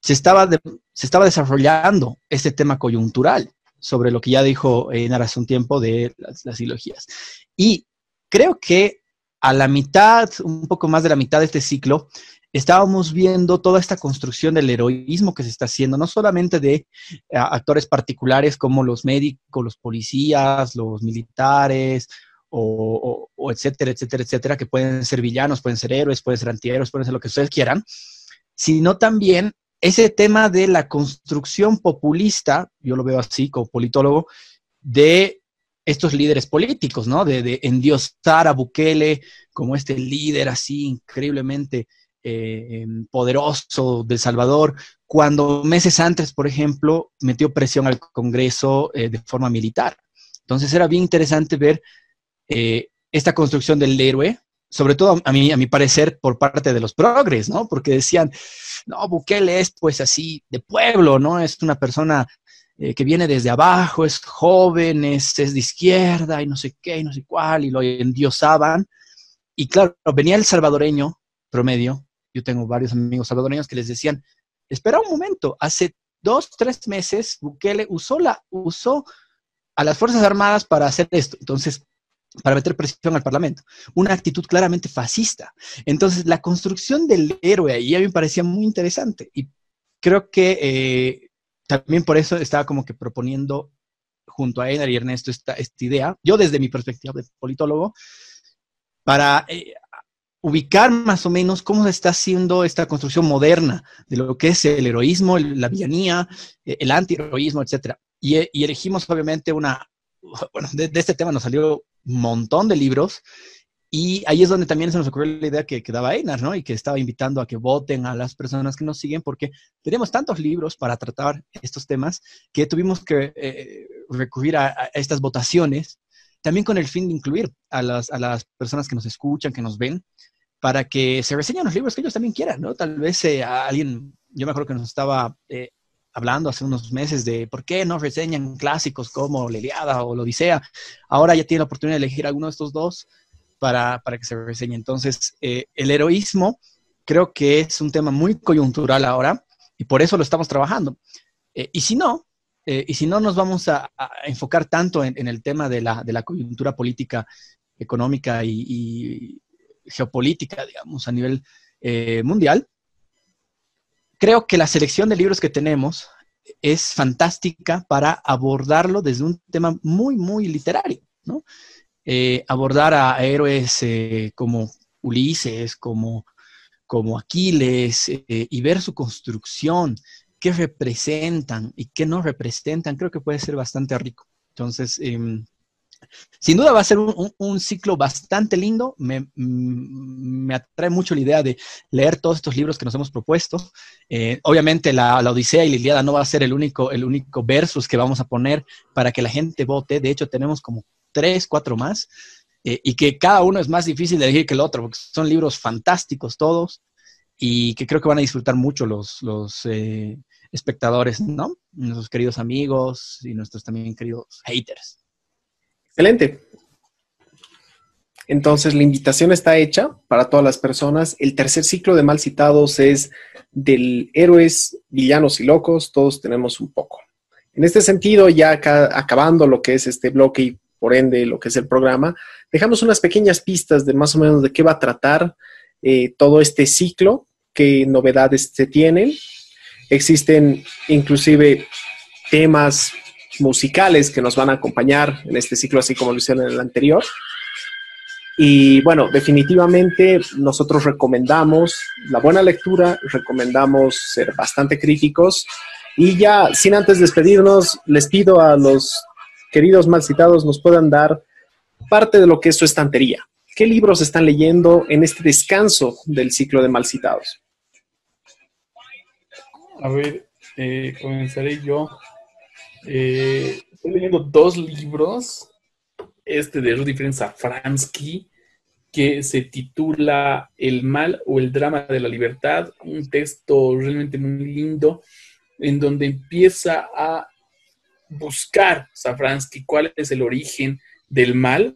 se estaba, se estaba desarrollando este tema coyuntural sobre lo que ya dijo Enar hace un tiempo de las, las ideologías. Y creo que a la mitad, un poco más de la mitad de este ciclo, estábamos viendo toda esta construcción del heroísmo que se está haciendo, no solamente de eh, actores particulares como los médicos, los policías, los militares, o, etcétera, etcétera, etcétera, que pueden ser villanos, pueden ser héroes, pueden ser antihéroes, pueden ser lo que ustedes quieran, sino también ese tema de la construcción populista, yo lo veo así como politólogo, de estos líderes políticos, ¿no? De, de endiosar a Bukele como este líder así increíblemente eh, em, poderoso del Salvador, cuando meses antes, por ejemplo, metió presión al Congreso eh, de forma militar. Entonces era bien interesante ver eh, esta construcción del héroe, sobre todo a mí, a mi parecer, por parte de los progres, ¿no? Porque decían, no, Bukele es pues así de pueblo, ¿no? Es una persona que viene desde abajo, es joven, es, es, de izquierda y no sé qué, y no sé cuál, y lo endiosaban. Y claro, venía el salvadoreño promedio yo tengo varios amigos salvadoreños que les decían, espera un momento, hace dos, tres meses Bukele usó, la, usó a las Fuerzas Armadas para hacer esto. Entonces, para meter presión al Parlamento. Una actitud claramente fascista. Entonces, la construcción del héroe ahí a mí me parecía muy interesante y creo que eh, también por eso estaba como que proponiendo junto a Einar y Ernesto esta, esta idea, yo desde mi perspectiva de politólogo, para eh, ubicar más o menos cómo se está haciendo esta construcción moderna de lo que es el heroísmo, la villanía, eh, el antiheroísmo, etc. Y, y, elegimos obviamente una, bueno, de, este tema nos salió un montón de libros Y ahí es donde también se nos ocurrió la idea que, que daba Einar, ¿no? Y que estaba invitando a que voten a las personas que nos siguen, porque tenemos tantos libros para tratar estos temas que tuvimos que eh, recurrir a, a, estas votaciones, también con el fin de incluir a las, a las personas que nos escuchan, que nos ven, para que se reseñen los libros que ellos también quieran, ¿no? Tal vez eh, alguien, yo me acuerdo que nos estaba eh, hablando hace unos meses de por qué no reseñan clásicos como La o La Odisea. Ahora ya tiene la oportunidad de elegir alguno de estos dos para, para que se reseñe. Entonces, eh, el heroísmo creo que es un tema muy coyuntural ahora y por eso lo estamos trabajando. Eh, y si no, eh, y si no nos vamos a, enfocar tanto en, el tema de la, de la coyuntura política, económica y, geopolítica, digamos, a nivel eh, mundial, creo que la selección de libros que tenemos es fantástica para abordarlo desde un tema muy, muy literario, ¿no? Eh, abordar a héroes como Ulises, como, como Aquiles, y ver su construcción, qué representan y qué no representan, creo que puede ser bastante rico. Entonces, eh, sin duda va a ser un ciclo bastante lindo. Me, mm, me, atrae mucho la idea de leer todos estos libros que nos hemos propuesto. Eh, obviamente la, la, Odisea y la Iliada no va a ser el único, el único versus que vamos a poner para que la gente vote. De hecho, tenemos como tres, cuatro más. Eh, y que cada uno es más difícil de elegir que el otro, porque son libros fantásticos todos y que creo que van a disfrutar mucho los, los eh, espectadores, ¿no? Nuestros queridos amigos y nuestros también queridos haters. Excelente. Entonces, la invitación está hecha para todas las personas. El tercer ciclo de mal citados es del héroes, villanos y locos. Todos tenemos un poco. En este sentido, ya acabando lo que es este bloque y por ende lo que es el programa, dejamos unas pequeñas pistas de más o menos de qué va a tratar eh, todo este ciclo, qué novedades se tienen. Existen inclusive temas musicales que nos van a acompañar en este ciclo, así como lo hicieron en el anterior. Y bueno, definitivamente nosotros recomendamos la buena lectura, recomendamos ser bastante críticos. Y ya, sin antes despedirnos, les pido a los queridos mal citados nos puedan dar parte de lo que es su estantería. ¿Qué libros están leyendo en este descanso del ciclo de mal citados? A ver, eh, comenzaré yo. Eh, estoy leyendo dos libros. Este de Rudy Safransky, que se titula El mal o el drama de la libertad. Un texto realmente muy lindo, en donde empieza a buscar Safransky cuál es el origen del mal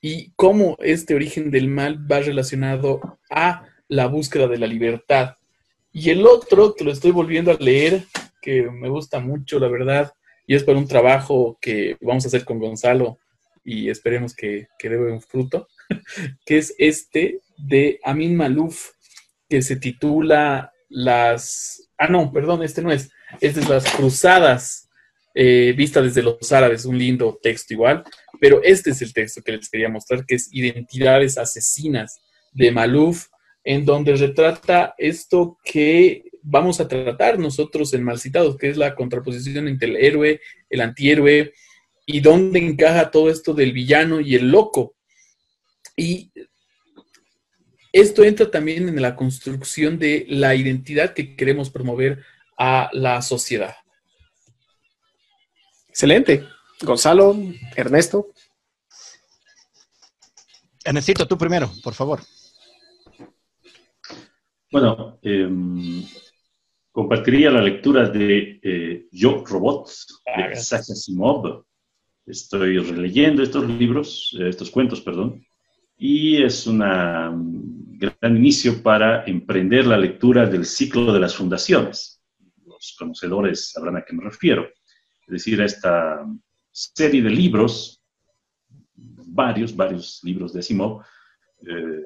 y cómo este origen del mal va relacionado a la búsqueda de la libertad. Y el otro, que lo estoy volviendo a leer, que me gusta mucho, la verdad, y es para un trabajo que vamos a hacer con Gonzalo y esperemos que, que dé un fruto, <laughs> que es este de Amin Malouf, que se titula Las... Ah, no, perdón, este no es. Este es Las Cruzadas, eh, vista desde los árabes, un lindo texto igual, pero este es el texto que les quería mostrar, que es Identidades Asesinas de Malouf, en donde retrata esto que vamos a tratar nosotros en Malcitados, que es la contraposición entre el héroe, el antihéroe, y dónde encaja todo esto del villano y el loco. Y esto entra también en la construcción de la identidad que queremos promover a la sociedad. Excelente. Gonzalo, Ernesto. Ernestito, tú primero, por favor. Bueno, eh, compartiría la lectura de eh, Yo, Robots, de Isaac Asimov. Estoy releyendo estos libros, eh, estos cuentos, perdón, y es un gran inicio para emprender la lectura del ciclo de las fundaciones. Los conocedores sabrán a qué me refiero. Es decir, a esta serie de libros, varios, varios libros de Asimov, eh,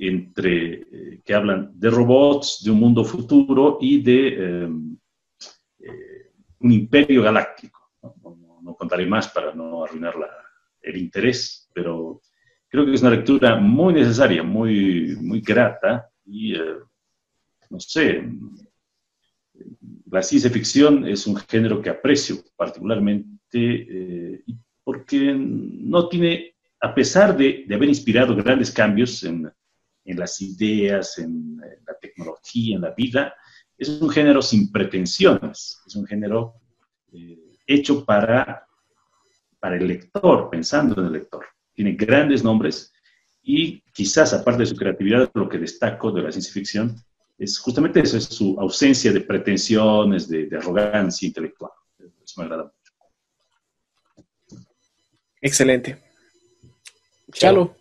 entre, eh, que hablan de robots, de un mundo futuro y de eh, eh, un imperio galáctico. ¿no? Contaré más para no arruinar el interés, pero creo que es una lectura muy necesaria, muy, muy grata y, eh, no sé, la ciencia ficción es un género que aprecio particularmente porque no tiene a pesar de, de haber inspirado grandes cambios en, en las ideas, en, la tecnología, en la vida, es un género sin pretensiones, es un género eh, hecho para, para el lector, pensando en el lector. Tiene grandes nombres y quizás, aparte de su creatividad, lo que destaco de la ciencia ficción es justamente eso, es su ausencia de pretensiones, de, arrogancia intelectual. Eso me agrada mucho. Excelente. Chalo.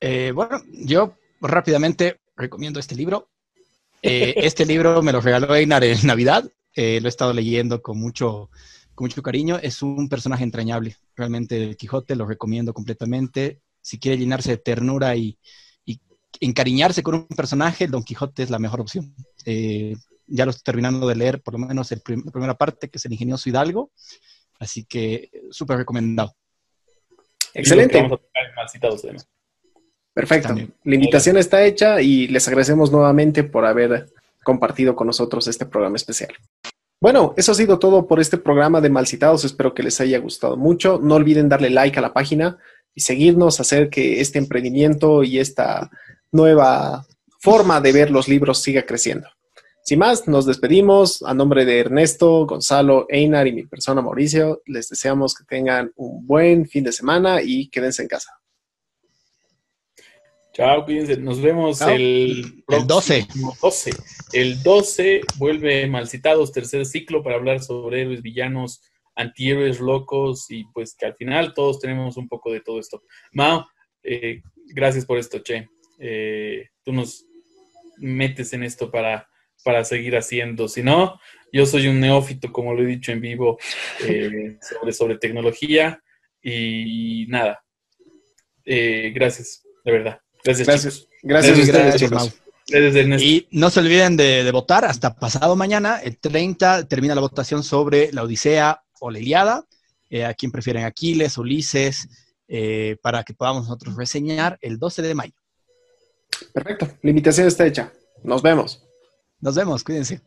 Eh, bueno, yo rápidamente recomiendo este libro. Eh, este libro me lo regaló Einar en Navidad. Eh, lo he estado leyendo con mucho, con mucho cariño. Es un personaje entrañable. Realmente el Quijote lo recomiendo completamente. Si quiere llenarse de ternura y, encariñarse con un personaje, el Don Quijote es la mejor opción. Eh, ya lo estoy terminando de leer, por lo menos el la primera parte, que es el ingenioso Hidalgo. Así que súper recomendado. Excelente. Perfecto. La invitación está hecha y les agradecemos nuevamente por haber compartido con nosotros este programa especial. Bueno, eso ha sido todo por este programa de Malcitados. Espero que les haya gustado mucho. No olviden darle like a la página y seguirnos, hacer que este emprendimiento y esta nueva forma de ver los libros siga creciendo. Sin más, nos despedimos. A nombre de Ernesto, Gonzalo, Einar y mi persona Mauricio, les deseamos que tengan un buen fin de semana y quédense en casa. Chao, cuídense. Nos vemos el, el 12. 12. El 12 vuelve Malcitados, tercer ciclo, para hablar sobre héroes, villanos, antihéroes locos y pues que al final todos tenemos un poco de todo esto. Mao, eh, gracias por esto, Che. Eh, tú nos metes en esto para, para seguir haciendo. Si no, yo soy un neófito, como lo he dicho en vivo, eh, <laughs> sobre, sobre tecnología y nada. gracias, de verdad. Gracias, gracias. Gracias, a ustedes, Y no se olviden de, votar hasta pasado mañana, el 30, termina la votación sobre la Odisea o la Iliada. Eh, a quién prefieren Aquiles, Ulises, eh, para que podamos nosotros reseñar el 12 de mayo. Perfecto, la invitación está hecha. Nos vemos. Nos vemos, cuídense.